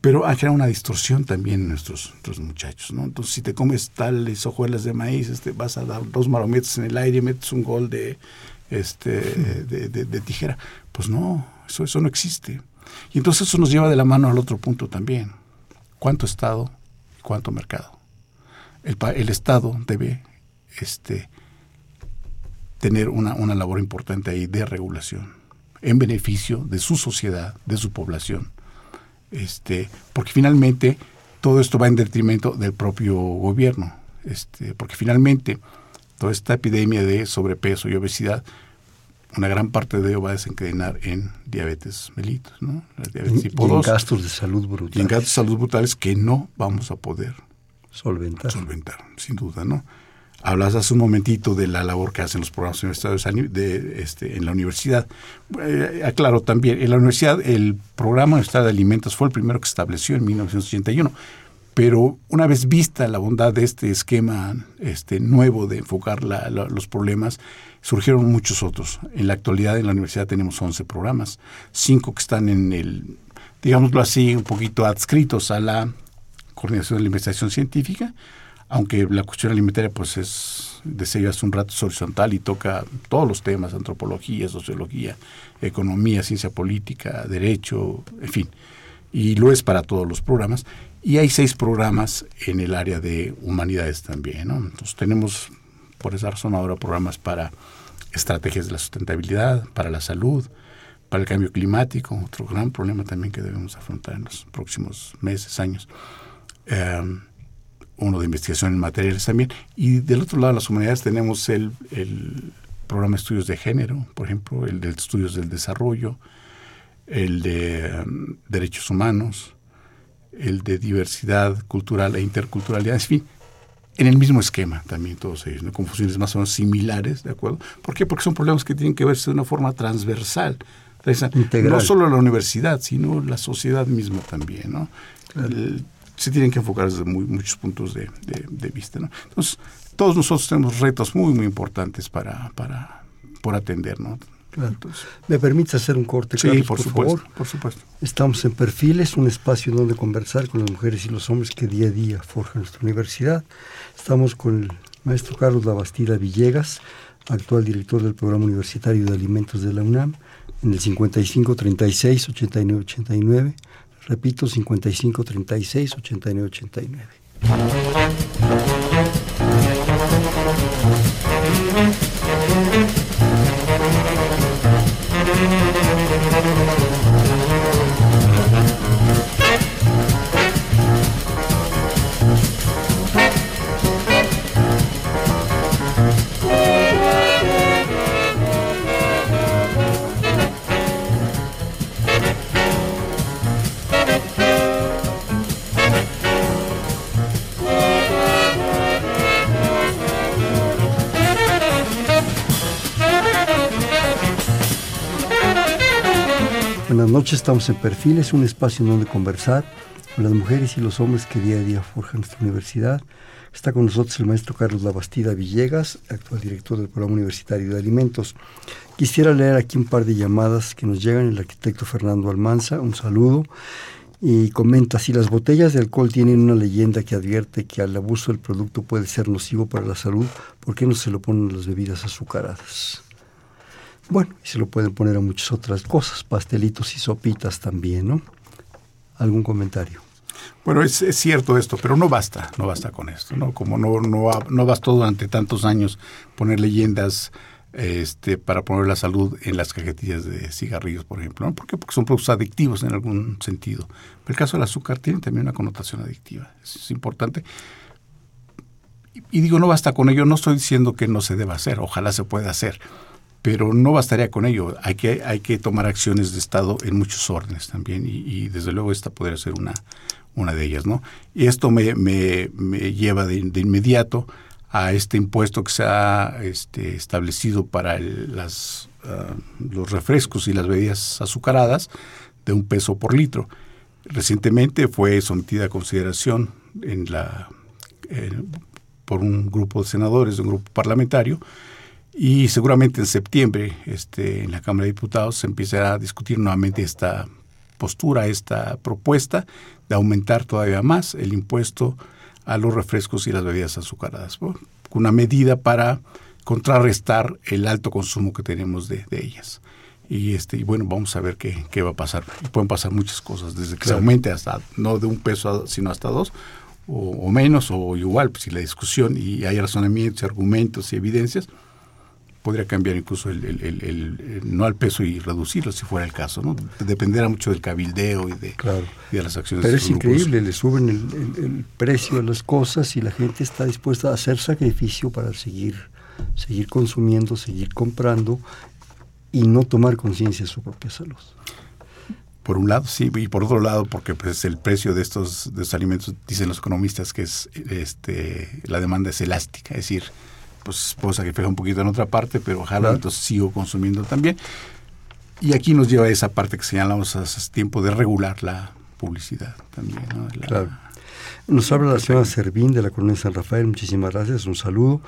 Pero ha generado una distorsión también en nuestros, muchachos, ¿no? Entonces, si te comes tales hojuelas de maíz, este, vas a dar dos marometas en el aire y metes un gol de, este, de, tijera. Pues no, eso, eso no existe. Y entonces eso nos lleva de la mano al otro punto también. ¿Cuánto Estado y cuánto mercado? El, el Estado debe este, tener una, una labor importante ahí de regulación en beneficio de su sociedad, de su población. Este, porque finalmente todo esto va en detrimento del propio gobierno. Este, porque finalmente toda esta epidemia de sobrepeso y obesidad una gran parte de ello va a desencadenar en diabetes mellitus, ¿no? diabetes y en gastos de salud brutales. Y en gastos de salud brutales que no vamos a poder solventar. Solventar, sin duda, ¿no? Hablas hace un momentito de la labor que hacen los programas universitarios de, este, en la universidad. Eh, aclaro también, en la universidad el programa universitario de alimentos fue el primero que se estableció en 1981 pero una vez vista la bondad de este esquema este, nuevo de enfocar los problemas, surgieron muchos otros. En la actualidad en la universidad tenemos 11 programas, cinco que están en el, digámoslo así, un poquito adscritos a la coordinación de la investigación científica, aunque la cuestión alimentaria pues es, decía hace un rato, es horizontal y toca todos los temas, antropología, sociología, economía, ciencia política, derecho, en fin, y lo es para todos los programas. Y hay seis programas en el área de humanidades también. ¿no? Entonces tenemos, por esa razón, ahora programas para estrategias de la sustentabilidad, para la salud, para el cambio climático, otro gran problema también que debemos afrontar en los próximos meses, años. Em, uno de investigación en materiales también. Y del otro lado las humanidades tenemos el, el programa de estudios de género, por ejemplo, el de estudios del desarrollo, el de em, derechos humanos, el de diversidad cultural e interculturalidad, en fin, en el mismo esquema también todos ellos, ¿no? confusiones más o menos similares, ¿de acuerdo? ¿Por qué? Porque son problemas que tienen que verse de una forma transversal, no solo la universidad, sino la sociedad misma también, ¿no? se tienen que enfocar desde muchos puntos de, vista, ¿no? Entonces, todos nosotros tenemos retos muy, muy importantes para, para por atender, ¿no? Claro. ¿Me permite hacer un corte, sí, por, supuesto, por supuesto. Estamos en Perfiles, un espacio donde conversar con las mujeres y los hombres que día a día forjan nuestra universidad. Estamos con el maestro Carlos Labastida Villegas, actual director del Programa Universitario de Alimentos de la UNAM, en el 55 36 89 89. Repito, 55 36 89 89. Noches, estamos en Perfiles, un espacio en donde conversar con las mujeres y los hombres que día a día forjan nuestra universidad. Está con nosotros el maestro Carlos Labastida Villegas, actual director del Programa Universitario de Alimentos. Quisiera leer aquí un par de llamadas que nos llegan. El arquitecto Fernando Almanza, un saludo. Y comenta, si las botellas de alcohol tienen una leyenda que advierte que al abuso del producto puede ser nocivo para la salud, ¿por qué no se lo ponen las bebidas azucaradas? Bueno, y se lo pueden poner a muchas otras cosas, pastelitos y sopitas también, ¿no? ¿Algún comentario? Bueno, es, cierto esto, pero no basta, no basta con esto, ¿no? Como no, no, no bastó durante tantos años poner leyendas este, para poner la salud en las cajetillas de cigarrillos, por ejemplo, ¿no? ¿Por qué? Porque son productos adictivos en algún sentido. Pero el caso del azúcar tiene también una connotación adictiva, es, importante. Y, y digo, no basta con ello, no estoy diciendo que no se deba hacer, ojalá se pueda hacer pero no bastaría con ello. Hay que, hay que tomar acciones de Estado en muchos órdenes también y, desde luego esta podría ser una, una de ellas. ¿no? Y esto me, me, me lleva de, inmediato a este impuesto que se ha este, establecido para las, ah, los refrescos y las bebidas azucaradas de un peso por litro. Recientemente fue sometida a consideración en la, por un grupo de senadores, de un grupo parlamentario, y seguramente en septiembre este, en la Cámara de Diputados se empezará a discutir nuevamente esta postura, esta propuesta de aumentar todavía más el impuesto a los refrescos y las bebidas azucaradas, con una medida para contrarrestar el alto consumo que tenemos de, ellas. Y, este, y bueno, vamos a ver qué, qué va a pasar. Y pueden pasar muchas cosas, desde que se aumente hasta, no de un peso, sino hasta dos, o, menos, o igual, pues, si la discusión y hay razonamientos, argumentos y evidencias, podría cambiar incluso el, no al peso y reducirlo si fuera el caso, ¿no? Dependerá mucho del cabildeo y de, de las acciones. Pero es increíble, le suben el, precio de las cosas y la gente está dispuesta a hacer sacrificio para seguir, seguir consumiendo, seguir comprando y no tomar conciencia de su propia salud. Por un lado, sí, y por otro lado, porque pues el precio de estos, de estos alimentos, dicen los economistas, que es este la demanda es elástica, es decir, pues puedo sacrificar un poquito en otra parte, pero ojalá entonces sigo consumiendo también. Y aquí nos lleva a esa parte que señalamos hace tiempo de regular la publicidad también. claro. Nos habla la señora Servín de la Colonia San Rafael, muchísimas gracias, un saludo.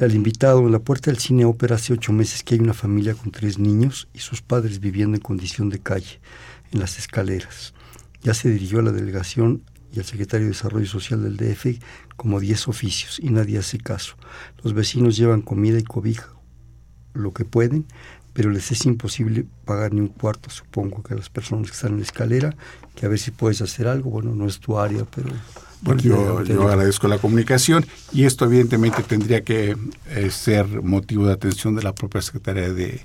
Al invitado en la puerta del cine ópera hace ocho meses que hay una familia con tres niños y sus padres viviendo en condición de calle, en las escaleras. Ya se dirigió a la delegación y al secretario de Desarrollo Social del DF como 10 oficios y nadie hace caso. Los vecinos llevan comida y cobija, lo que pueden, pero les es imposible pagar ni un cuarto, supongo que a las personas que están en la escalera, que a ver si puedes hacer algo, bueno, no es tu área, pero... Bueno, yo, yo agradezco la comunicación y esto evidentemente tendría que eh, ser motivo de atención de la propia Secretaría de,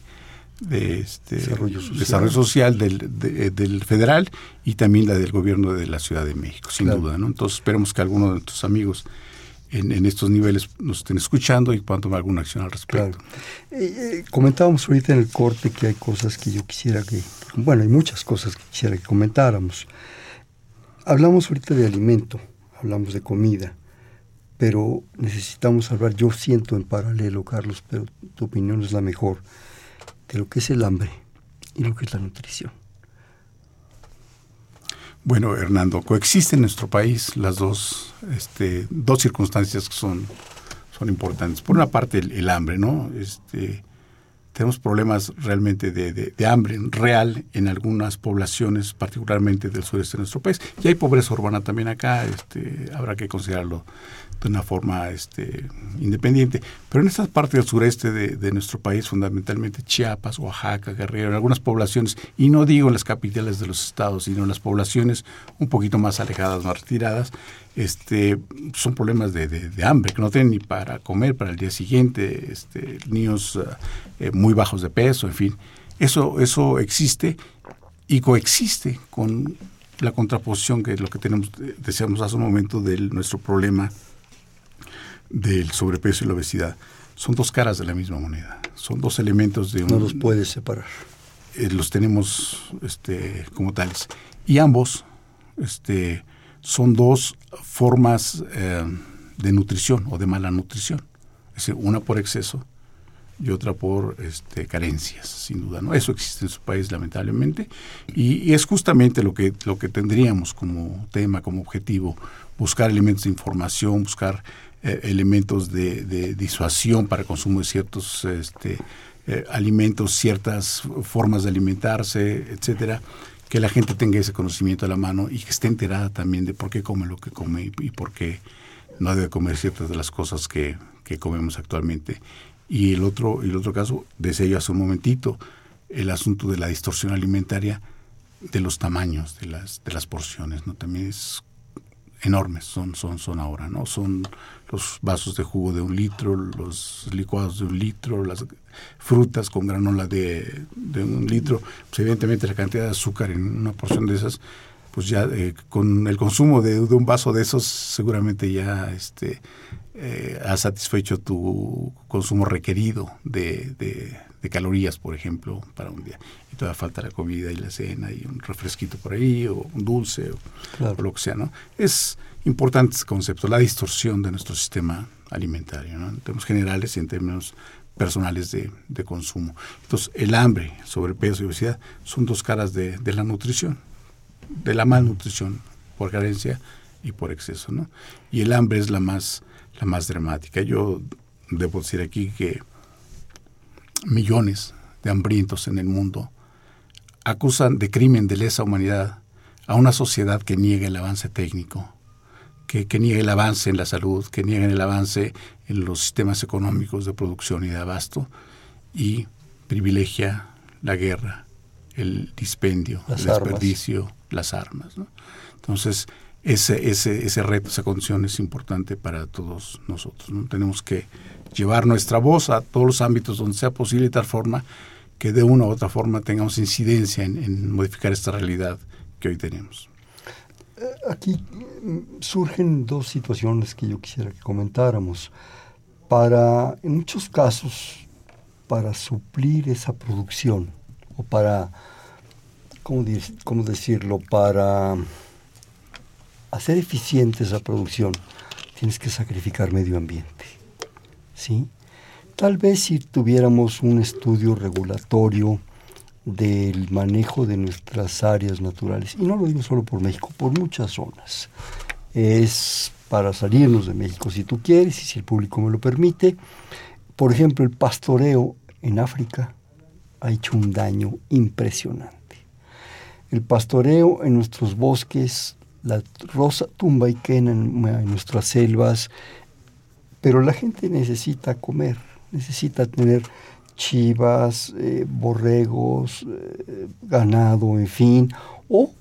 de este, desarrollo social, del, federal y también la del gobierno de la Ciudad de México, sin duda. ¿no? Entonces esperemos que algunos de nuestros amigos en, estos niveles nos estén escuchando y puedan tomar alguna acción al respecto. Eh, eh, comentábamos ahorita en el corte que hay cosas que yo quisiera que, bueno, hay muchas cosas que quisiera que comentáramos. hablamos ahorita de alimento, hablamos de comida, pero necesitamos hablar, yo siento en paralelo, Carlos, pero tu opinión es la mejor, de lo que es el hambre y lo que es la nutrición. Bueno, Hernando, coexisten en nuestro país las dos, este, dos circunstancias que son, son importantes. Por una parte, el, hambre, ¿no? Este, tenemos problemas realmente de, hambre real en algunas poblaciones, particularmente del sureste de nuestro país. Y hay pobreza urbana también acá, este, habrá que considerarlo de una forma este, independiente. Pero en esta parte del sureste de, nuestro país, fundamentalmente Chiapas, Oaxaca, Guerrero, en algunas poblaciones, y no digo en las capitales de los estados, sino en las poblaciones un poquito más alejadas, más retiradas, este, son problemas de, hambre, que no tienen ni para comer para el día siguiente, este, niños eh, eh, muy bajos de peso, en fin. Eso, eso existe y coexiste con la contraposición que es lo que tenemos, decíamos hace un momento, de nuestro problema del sobrepeso y la obesidad son dos caras de la misma moneda. Son dos elementos de un... No los puedes separar. Eh, los tenemos este, como tales. Y ambos este, son dos formas eh, de nutrición o de mala nutrición. Es decir, una por exceso y otra por este, carencias, sin duda. ¿no? Eso existe en su país, lamentablemente. Y, es justamente lo que, lo que tendríamos como tema, como objetivo, buscar elementos de información, buscar eh, elementos de, disuasión para consumo de ciertos este, eh, alimentos, ciertas formas de alimentarse, etcétera, que la gente tenga ese conocimiento a la mano y que esté enterada también de por qué come lo que come y, por qué no debe comer ciertas de las cosas que, comemos actualmente. Y el otro, el otro caso, decía yo hace un momentito, el asunto de la distorsión alimentaria de los tamaños de las, de las porciones, ¿no? También es enormes son, son, son ahora, ¿no? Son los vasos de jugo de un litro, los licuados de un litro, las frutas con granola de, un litro. Pues evidentemente la cantidad de azúcar en una porción de esas, pues ya eh, con el consumo de, un vaso de esos seguramente ya este, eh, ha satisfecho tu consumo requerido de, de, calorías, por ejemplo, para un día. Y todavía falta la comida y la cena y un refresquito por ahí o un dulce o, lo que sea, ¿no? Es importante ese concepto, la distorsión de nuestro sistema alimentario, ¿no? En términos generales y en términos personales de, de consumo. Entonces, el hambre, sobrepeso y obesidad son dos caras de, de la nutrición, de la malnutrición por carencia y por exceso, ¿no? Y el hambre es la más la más dramática. Yo debo decir aquí que millones de hambrientos en el mundo acusan de crimen de lesa humanidad a una sociedad que niega el avance técnico, que, niega el avance en la salud, que niega el avance en los sistemas económicos de producción y de abasto y privilegia la guerra, el dispendio, el desperdicio, las armas. Entonces, ese, ese, ese reto, esa condición es importante para todos nosotros. ¿no? Tenemos que llevar nuestra voz a todos los ámbitos donde sea posible de tal forma que de una u otra forma tengamos incidencia en, modificar esta realidad que hoy tenemos. Eh, aquí mm, surgen dos situaciones que yo quisiera que comentáramos. Para, en muchos casos, para suplir esa producción, o para, ¿cómo, cómo decirlo? Para hacer eficiente esa producción, tienes que sacrificar medio ambiente. ¿sí? Tal vez si tuviéramos un estudio regulatorio del manejo de nuestras áreas naturales, y no lo digo solo por México, por muchas zonas, es para salirnos de México si tú quieres y si el público me lo permite. Por ejemplo, el pastoreo en África ha hecho un daño impresionante. El pastoreo en nuestros bosques la rosa tumba y quena en, nuestras selvas, pero la gente necesita comer, necesita tener chivas, eh, borregos, eh, ganado, en fin, o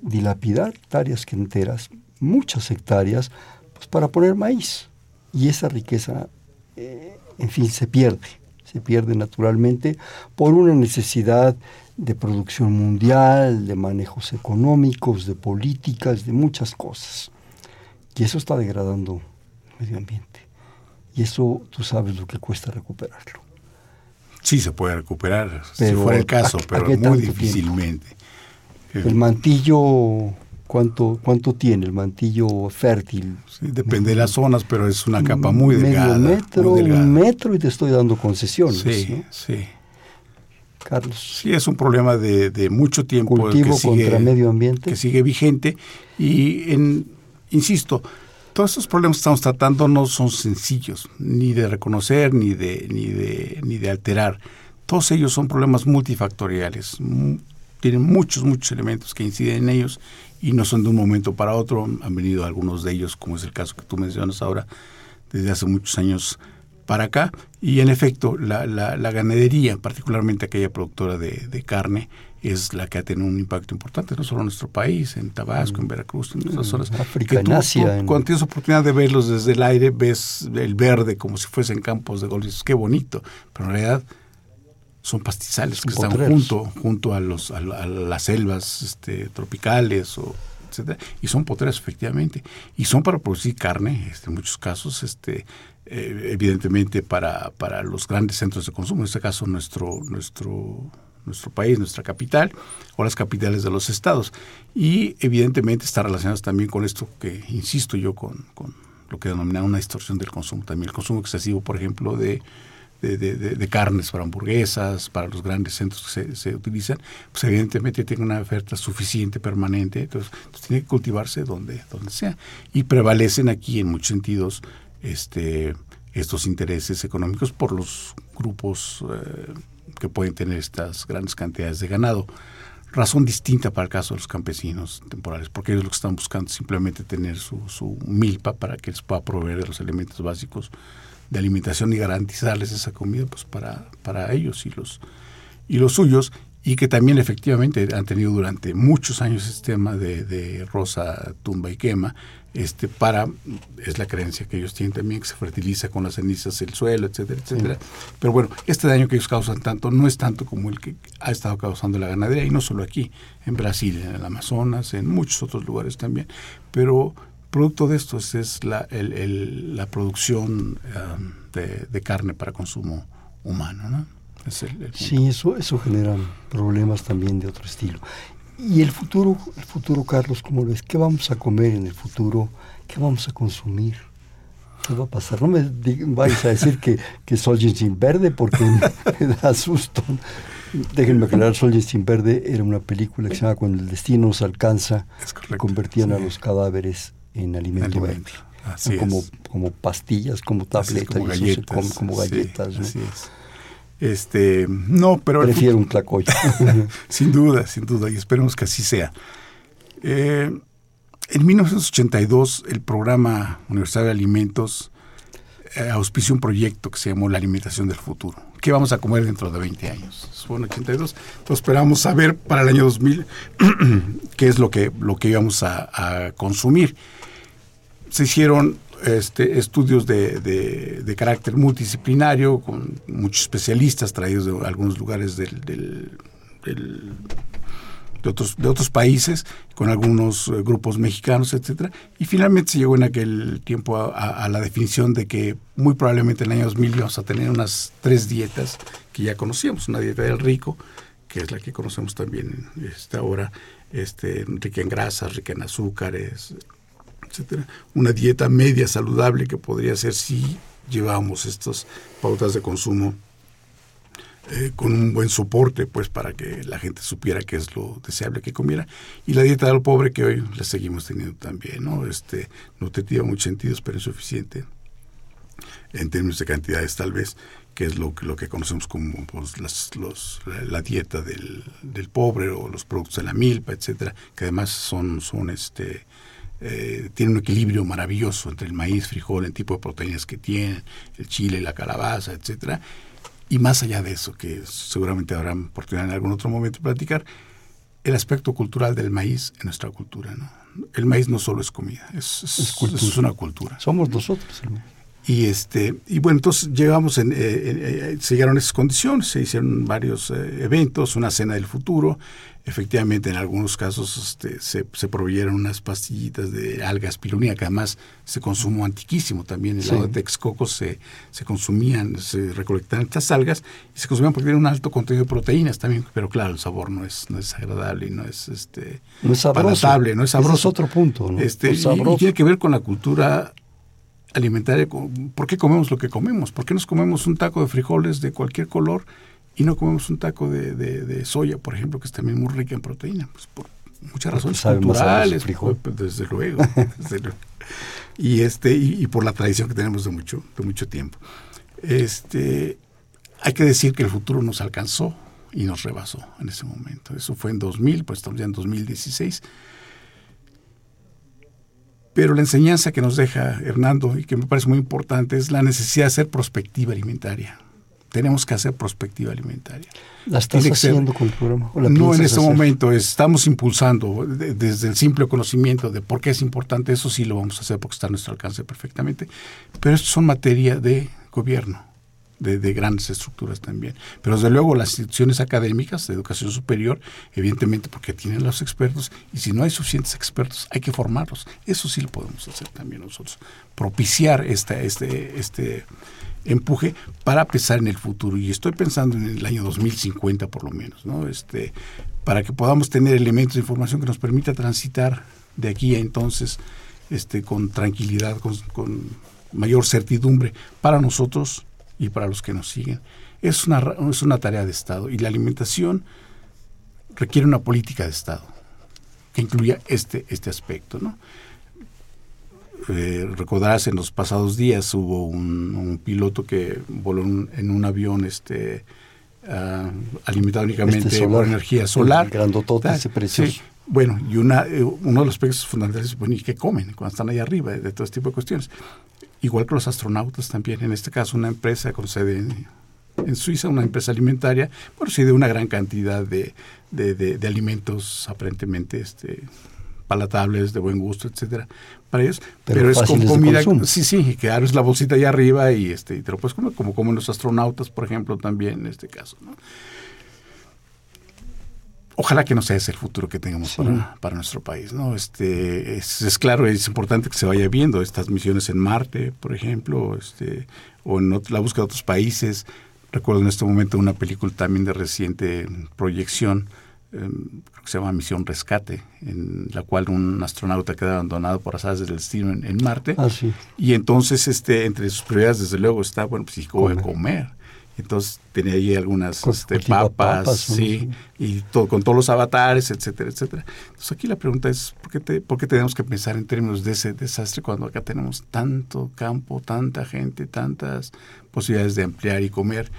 dilapidar hectáreas enteras, muchas hectáreas, pues para poner maíz. Y esa riqueza, eh, en fin, se pierde, se pierde naturalmente por una necesidad de producción mundial, de manejos económicos, de políticas, de muchas cosas. Y eso está degradando el medio ambiente. Y eso tú sabes lo que cuesta recuperarlo. Sí, se puede recuperar, si fuera el caso, pero muy difícilmente. El mantillo ¿Cuánto, ¿Cuánto tiene el mantillo fértil? depende de las zonas, pero es una capa muy delgada. Medio metro, un metro y te estoy dando concesiones. Sí, sí. Carlos. Sí, es un problema de, mucho tiempo. Cultivo que sigue, contra medio ambiente. Que sigue vigente. Y, en, insisto, todos estos problemas que estamos tratando no son sencillos, ni de reconocer, ni de, ni de, ni de alterar. Todos ellos son problemas multifactoriales. Tienen muchos, muchos elementos que inciden en ellos y no son de un momento para otro. Han venido algunos de ellos, como es el caso que tú mencionas ahora, desde hace muchos años para acá. Y en efecto, la, la, ganadería, particularmente aquella productora de, carne, es la que ha tenido un impacto importante, no solo en nuestro país, en Tabasco, en mm. Veracruz, en otras zonas. África, en Asia. Cuando tienes oportunidad de verlos desde el aire, ves el verde como si fuesen campos de golf, qué bonito, pero en realidad son pastizales que están junto, junto a, los, a, las selvas este, tropicales o etcétera, y son potreros efectivamente, y son para producir carne, este, en muchos casos, este, eh, evidentemente para, para los grandes centros de consumo, en este caso nuestro, nuestro, nuestro país, nuestra capital, o las capitales de los estados. Y evidentemente está relacionado también con esto que insisto yo, con, con lo que denomina una distorsión del consumo, también el consumo excesivo, por ejemplo, de, de, carnes para hamburguesas, para los grandes centros que se, se, utilizan, pues evidentemente tiene una oferta suficiente, permanente, entonces, tiene que cultivarse donde, donde sea. Y prevalecen aquí en muchos sentidos este, estos intereses económicos por los grupos eh, que pueden tener estas grandes cantidades de ganado. Razón distinta para el caso de los campesinos temporales, porque ellos lo que están buscando es simplemente tener su, su milpa para que les pueda proveer de los elementos básicos de alimentación y garantizarles esa comida pues para, para ellos y los, y los suyos y que también efectivamente han tenido durante muchos años este tema de, de rosa, tumba y quema, este, para, es la creencia que ellos tienen también, que se fertiliza con las cenizas el suelo, etcétera, etcétera. Pero bueno, este daño que ellos causan tanto no es tanto como el que ha estado causando la ganadería, y no solo aquí, en Brasil, en el Amazonas, en muchos otros lugares también. Pero producto de esto es la, el, la producción um, de, de, carne para consumo humano, ¿no? sí, eso, eso genera problemas también de otro estilo. Y el futuro, el futuro, Carlos, ¿cómo lo ves? ¿Qué vamos a comer en el futuro? ¿Qué vamos a consumir? ¿Qué va a pasar? No me vayas a decir que, que sin verde porque me, da susto. Déjenme aclarar, Sol sin verde era una película que se llama Cuando el destino nos alcanza, que convertían a los cadáveres en alimento, verde. como, como pastillas, como tabletas, como galletas. como, galletas así es. Este, no, pero... Prefiero un tlacoyo. sin duda, sin duda, y esperemos que así sea. Eh, en 1982, el programa Universidad de Alimentos eh, auspició un proyecto que se llamó La Alimentación del Futuro. ¿Qué vamos a comer dentro de 20 años? Fue en 82. Entonces esperamos saber para el año 2000 qué es lo que, lo que íbamos a, a consumir. Se hicieron este, estudios de, de, carácter multidisciplinario, con muchos especialistas traídos de algunos lugares del, de, otros, de otros países, con algunos eh, grupos mexicanos, etcétera, y finalmente se llegó en aquel tiempo a, la definición de que muy probablemente en el año 2000 íbamos a tener unas tres dietas que ya conocíamos, una dieta del rico, que es la que conocemos también este, ahora, este, rica en grasas, rica en azúcares, etcétera. Una dieta media saludable que podría ser si llevamos estas pautas de consumo eh, con un buen soporte, pues para que la gente supiera qué es lo deseable que comiera. Y la dieta del pobre que hoy la seguimos teniendo también, ¿no? Este, nutritiva en muchos sentidos, pero insuficiente en términos de cantidades tal vez, que es lo, lo que conocemos como pues, las, los, la dieta del, del, pobre o los productos de la milpa, etcétera, que además son, son este, eh, tiene un equilibrio maravilloso entre el maíz, frijol, el tipo de proteínas que tiene, el chile, la calabaza, etcétera. Y más allá de eso, que seguramente habrá oportunidad en algún otro momento de platicar, el aspecto cultural del maíz en nuestra cultura. ¿no? El maíz no solo es comida, es, es, una cultura. Somos nosotros. Y, este, y bueno, entonces llegamos en, eh, eh, se llegaron esas condiciones, se hicieron varios eh, eventos, una cena del futuro, efectivamente en algunos casos este, se, se, proveyeron unas pastillitas de alga espirulina, que además se consumó antiquísimo también, en el lado de Texcoco se, se consumían, se recolectaban estas algas y se consumían porque tienen un alto contenido de proteínas también, pero claro, el sabor no es, no es agradable y no es, este, no es sabroso. no es sabroso. Ese es otro punto, ¿no? Este, y, y tiene que ver con la cultura alimentaria, ¿por qué comemos lo que comemos? ¿Por qué nos comemos un taco de frijoles de cualquier color y no comemos un taco de, de, soya, por ejemplo, que es también muy rica en proteína? Pues por muchas razones culturales, pues, desde luego, desde luego. Y este y, por la tradición que tenemos de mucho de mucho tiempo. Este hay que decir que el futuro nos alcanzó y nos rebasó en ese momento. Eso fue en 2000, pues estamos ya en 2016 pero la enseñanza que nos deja Hernando y que me parece muy importante es la necesidad de hacer prospectiva alimentaria. Tenemos que hacer prospectiva alimentaria. ¿La estás haciendo con el programa? no en este momento, estamos impulsando desde el simple conocimiento de por qué es importante, eso sí lo vamos a hacer porque está a nuestro alcance perfectamente, pero esto son materia de gobierno de, grandes estructuras también. Pero desde luego las instituciones académicas de educación superior, evidentemente porque tienen los expertos, y si no hay suficientes expertos, hay que formarlos. Eso sí lo podemos hacer también nosotros. Propiciar esta, este, este empuje para pensar en el futuro. Y estoy pensando en el año 2050 por lo menos, ¿no? Este, para que podamos tener elementos de información que nos permita transitar de aquí a entonces este, con tranquilidad, con, con mayor certidumbre para nosotros y para los que nos siguen. Es una, es una tarea de Estado y la alimentación requiere una política de Estado que incluya este, este aspecto. ¿no? Eh, recordarás, en los pasados días hubo un, piloto que voló en un avión este, uh, alimentado únicamente este por energía solar. Grandotote, ese precioso. Bueno, y una, eh, uno de los aspectos fundamentales es, bueno, ¿y qué comen cuando están ahí arriba? De todo este tipo de cuestiones igual que los astronautas también, en este caso una empresa con sede en, Suiza, una empresa alimentaria, bueno, sí de una gran cantidad de, de, alimentos aparentemente este, palatables, de buen gusto, etcétera, para ellos, pero, es con comida, sí, sí, que es la bolsita allá arriba y este, y te lo puedes comer, como comen los astronautas, por ejemplo, también en este caso, ¿no? Ojalá que no sea ese el futuro que tengamos para, nuestro país. ¿no? Este, es, claro, es importante que se vaya viendo estas misiones en Marte, por ejemplo, este, o en la búsqueda de otros países. Recuerdo en este momento una película también de reciente proyección, em, creo que se llama Misión Rescate, en la cual un astronauta queda abandonado por azares del destino en, Marte. Ah, y entonces, este, entre sus prioridades, desde luego, está, bueno, pues, comer. comer entonces tenía ahí algunas este, papas, sí, y todo, con todos los avatares, etcétera, etcétera. Entonces aquí la pregunta es, ¿por qué, te, ¿por qué tenemos que pensar en términos de ese desastre cuando acá tenemos tanto campo, tanta gente, tantas posibilidades de ampliar y comer?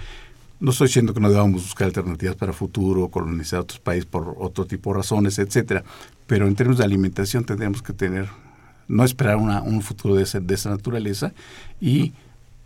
No estoy diciendo que no debamos buscar alternativas para futuro, colonizar otros países por otro tipo de razones, etcétera, pero en términos de alimentación tendríamos que tener, no esperar una, un futuro de esa, de esa naturaleza y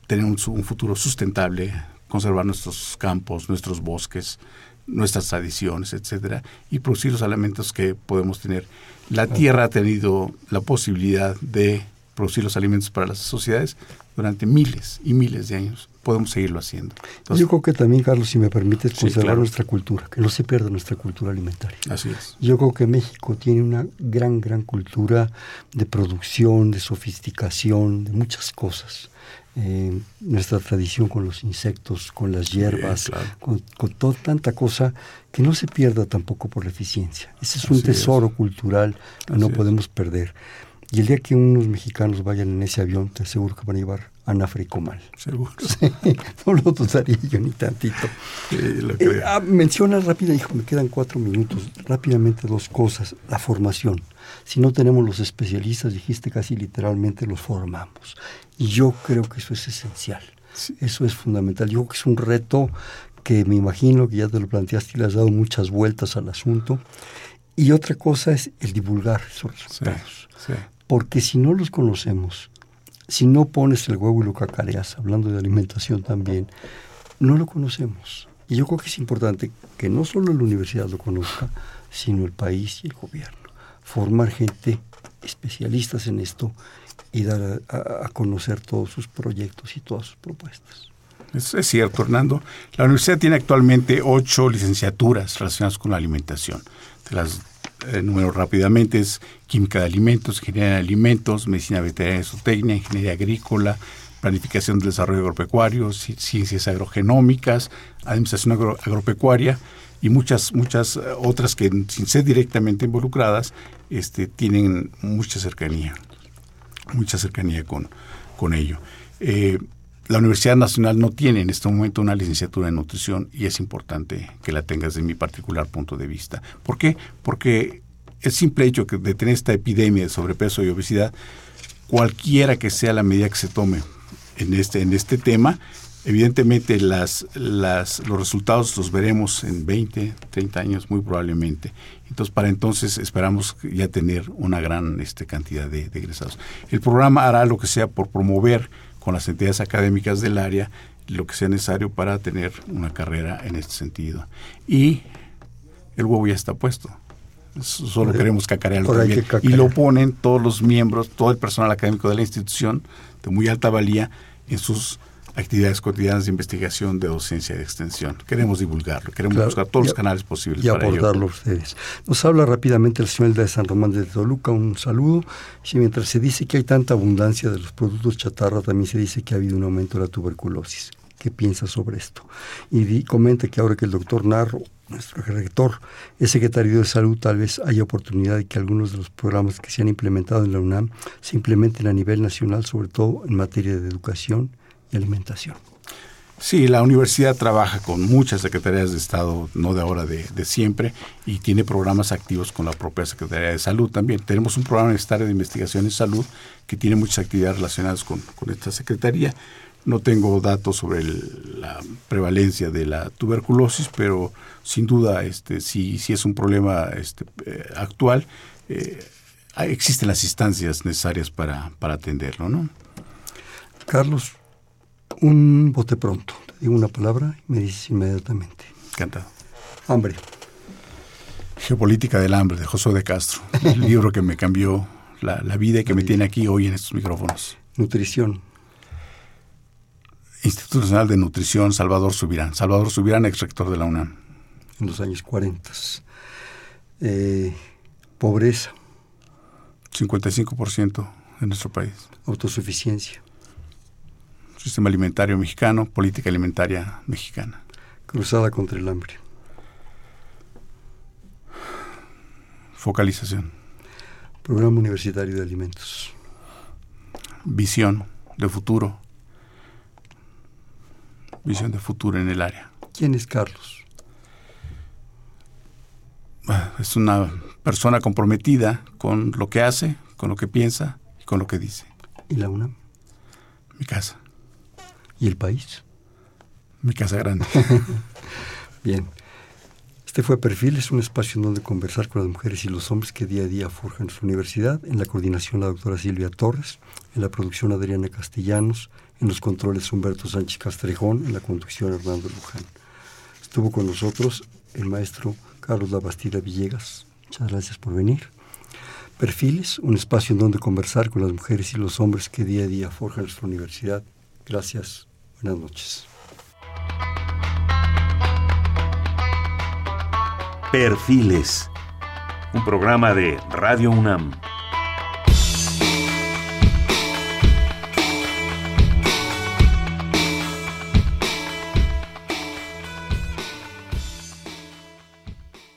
tener un, un futuro sustentable conservar nuestros campos, nuestros bosques, nuestras tradiciones, etcétera, y producir los alimentos que podemos tener. La tierra ha tenido la posibilidad de producir los alimentos para las sociedades durante miles y miles de años. Podemos seguirlo haciendo. Yo creo que también, Carlos, si me permites, conservar nuestra cultura, que no se pierda nuestra cultura alimentaria. Así es. Yo creo que México tiene una gran, gran cultura de producción, de sofisticación, de muchas cosas. Eh, nuestra tradición con los insectos, con las hierbas, con, toda tanta cosa que no se pierda tampoco por la eficiencia. Ese es un tesoro cultural que no podemos perder. Y el día que unos mexicanos vayan en ese avión, te aseguro que van a llevar anafricomal. Seguro. no lo dudaría yo ni tantito. Eh, ah, menciona rápida, hijo, me quedan cuatro minutos. Rápidamente dos cosas. La formación. Si no tenemos los especialistas, dijiste casi literalmente, los formamos. Y yo creo que eso es esencial. Eso es fundamental. Yo creo que es un reto que me imagino que ya te lo planteaste y le has dado muchas vueltas al asunto. Y otra cosa es el divulgar esos resultados. Porque si no los conocemos, si no pones el huevo y lo cacareas, hablando de alimentación también, no lo conocemos. Y yo creo que es importante que no solo la universidad lo conozca, sino el país y el gobierno. Formar gente especialistas en esto y dar a, conocer todos sus proyectos y todas sus propuestas. Es, es, cierto, Hernando. La universidad tiene actualmente ocho licenciaturas relacionadas con la alimentación. De las número rápidamente es química de alimentos, ingeniería de alimentos, medicina veterinaria y zootecnia, ingeniería agrícola, planificación del desarrollo agropecuario, ciencias agrogenómicas, administración agropecuaria y muchas muchas eh, otras que sin ser directamente involucradas este, tienen mucha cercanía, mucha cercanía con, con ello. Eh, la Universidad Nacional no tiene en este momento una licenciatura en nutrición y es importante que la tengas desde mi particular punto de vista. ¿Por qué? Porque el simple hecho de tener esta epidemia de sobrepeso y obesidad, cualquiera que sea la medida que se tome en este, en este tema, evidentemente las, las, los resultados los veremos en 20, 30 años muy probablemente. Entonces, para entonces esperamos ya tener una gran este, cantidad de, de egresados. El programa hará lo que sea por promover con las entidades académicas del área lo que sea necesario para tener una carrera en este sentido. Y el huevo ya está puesto. Solo queremos cacarearlo también. Y lo ponen todos los miembros, todo el personal académico de la institución de muy alta valía en sus actividades cotidianas de investigación, de docencia y de extensión. Queremos divulgarlo, queremos buscar todos los canales posibles y abordarlo ustedes. Nos habla rápidamente el señor de San Román de Toluca, un saludo. Y mientras se dice que hay tanta abundancia de los productos chatarra, también se dice que ha habido un aumento de la tuberculosis. ¿Qué piensa sobre esto? Y comenta que ahora que el doctor Narro, nuestro rector, es secretario de salud, tal vez haya oportunidad de que algunos de los programas que se han implementado en la UNAM se implementen a nivel nacional, sobre todo en materia de educación alimentación. Sí, la universidad trabaja con muchas secretarías de Estado, no de ahora, de, siempre, y tiene programas activos con la propia Secretaría de Salud también. Tenemos un programa universitario de investigación en salud que tiene muchas actividades relacionadas con, esta secretaría. No tengo datos sobre la prevalencia de la tuberculosis, pero sin duda, este, si, si es un problema este, eh, actual, eh, existen las instancias necesarias para, para atenderlo, ¿no? Carlos, un bote pronto. Te digo una palabra y me dices inmediatamente. Encantado. Hambre. Geopolítica del hambre, de José de Castro. El libro que me cambió la, vida y que me tiene aquí hoy en estos micrófonos. Nutrición. Instituto Nacional de Nutrición, Salvador Subirán. Salvador Subirán, ex rector de la UNAM. En los años 40. Eh, pobreza. 55% en nuestro país. Autosuficiencia sistema alimentario mexicano, política alimentaria mexicana. Cruzada contra el hambre. Focalización. Programa Universitario de Alimentos. Visión de futuro. Visión de futuro en el área. ¿Quién es Carlos? Es una persona comprometida con lo que hace, con lo que piensa y con lo que dice. ¿Y la UNAM? Mi casa. ¿Y el país? Mi casa grande. Bien. Este fue Perfil, es un espacio en donde conversar con las mujeres y los hombres que día a día forjan su universidad. En la coordinación la doctora Silvia Torres, en la producción Adriana Castellanos, en los controles Humberto Sánchez Castrejón, en la conducción Hernando Luján. Estuvo con nosotros el maestro Carlos Labastida Villegas. Muchas gracias por venir. Perfiles, un espacio en donde conversar con las mujeres y los hombres que día a día forjan nuestra universidad. Gracias. Buenas noches. Perfiles, un programa de Radio UNAM.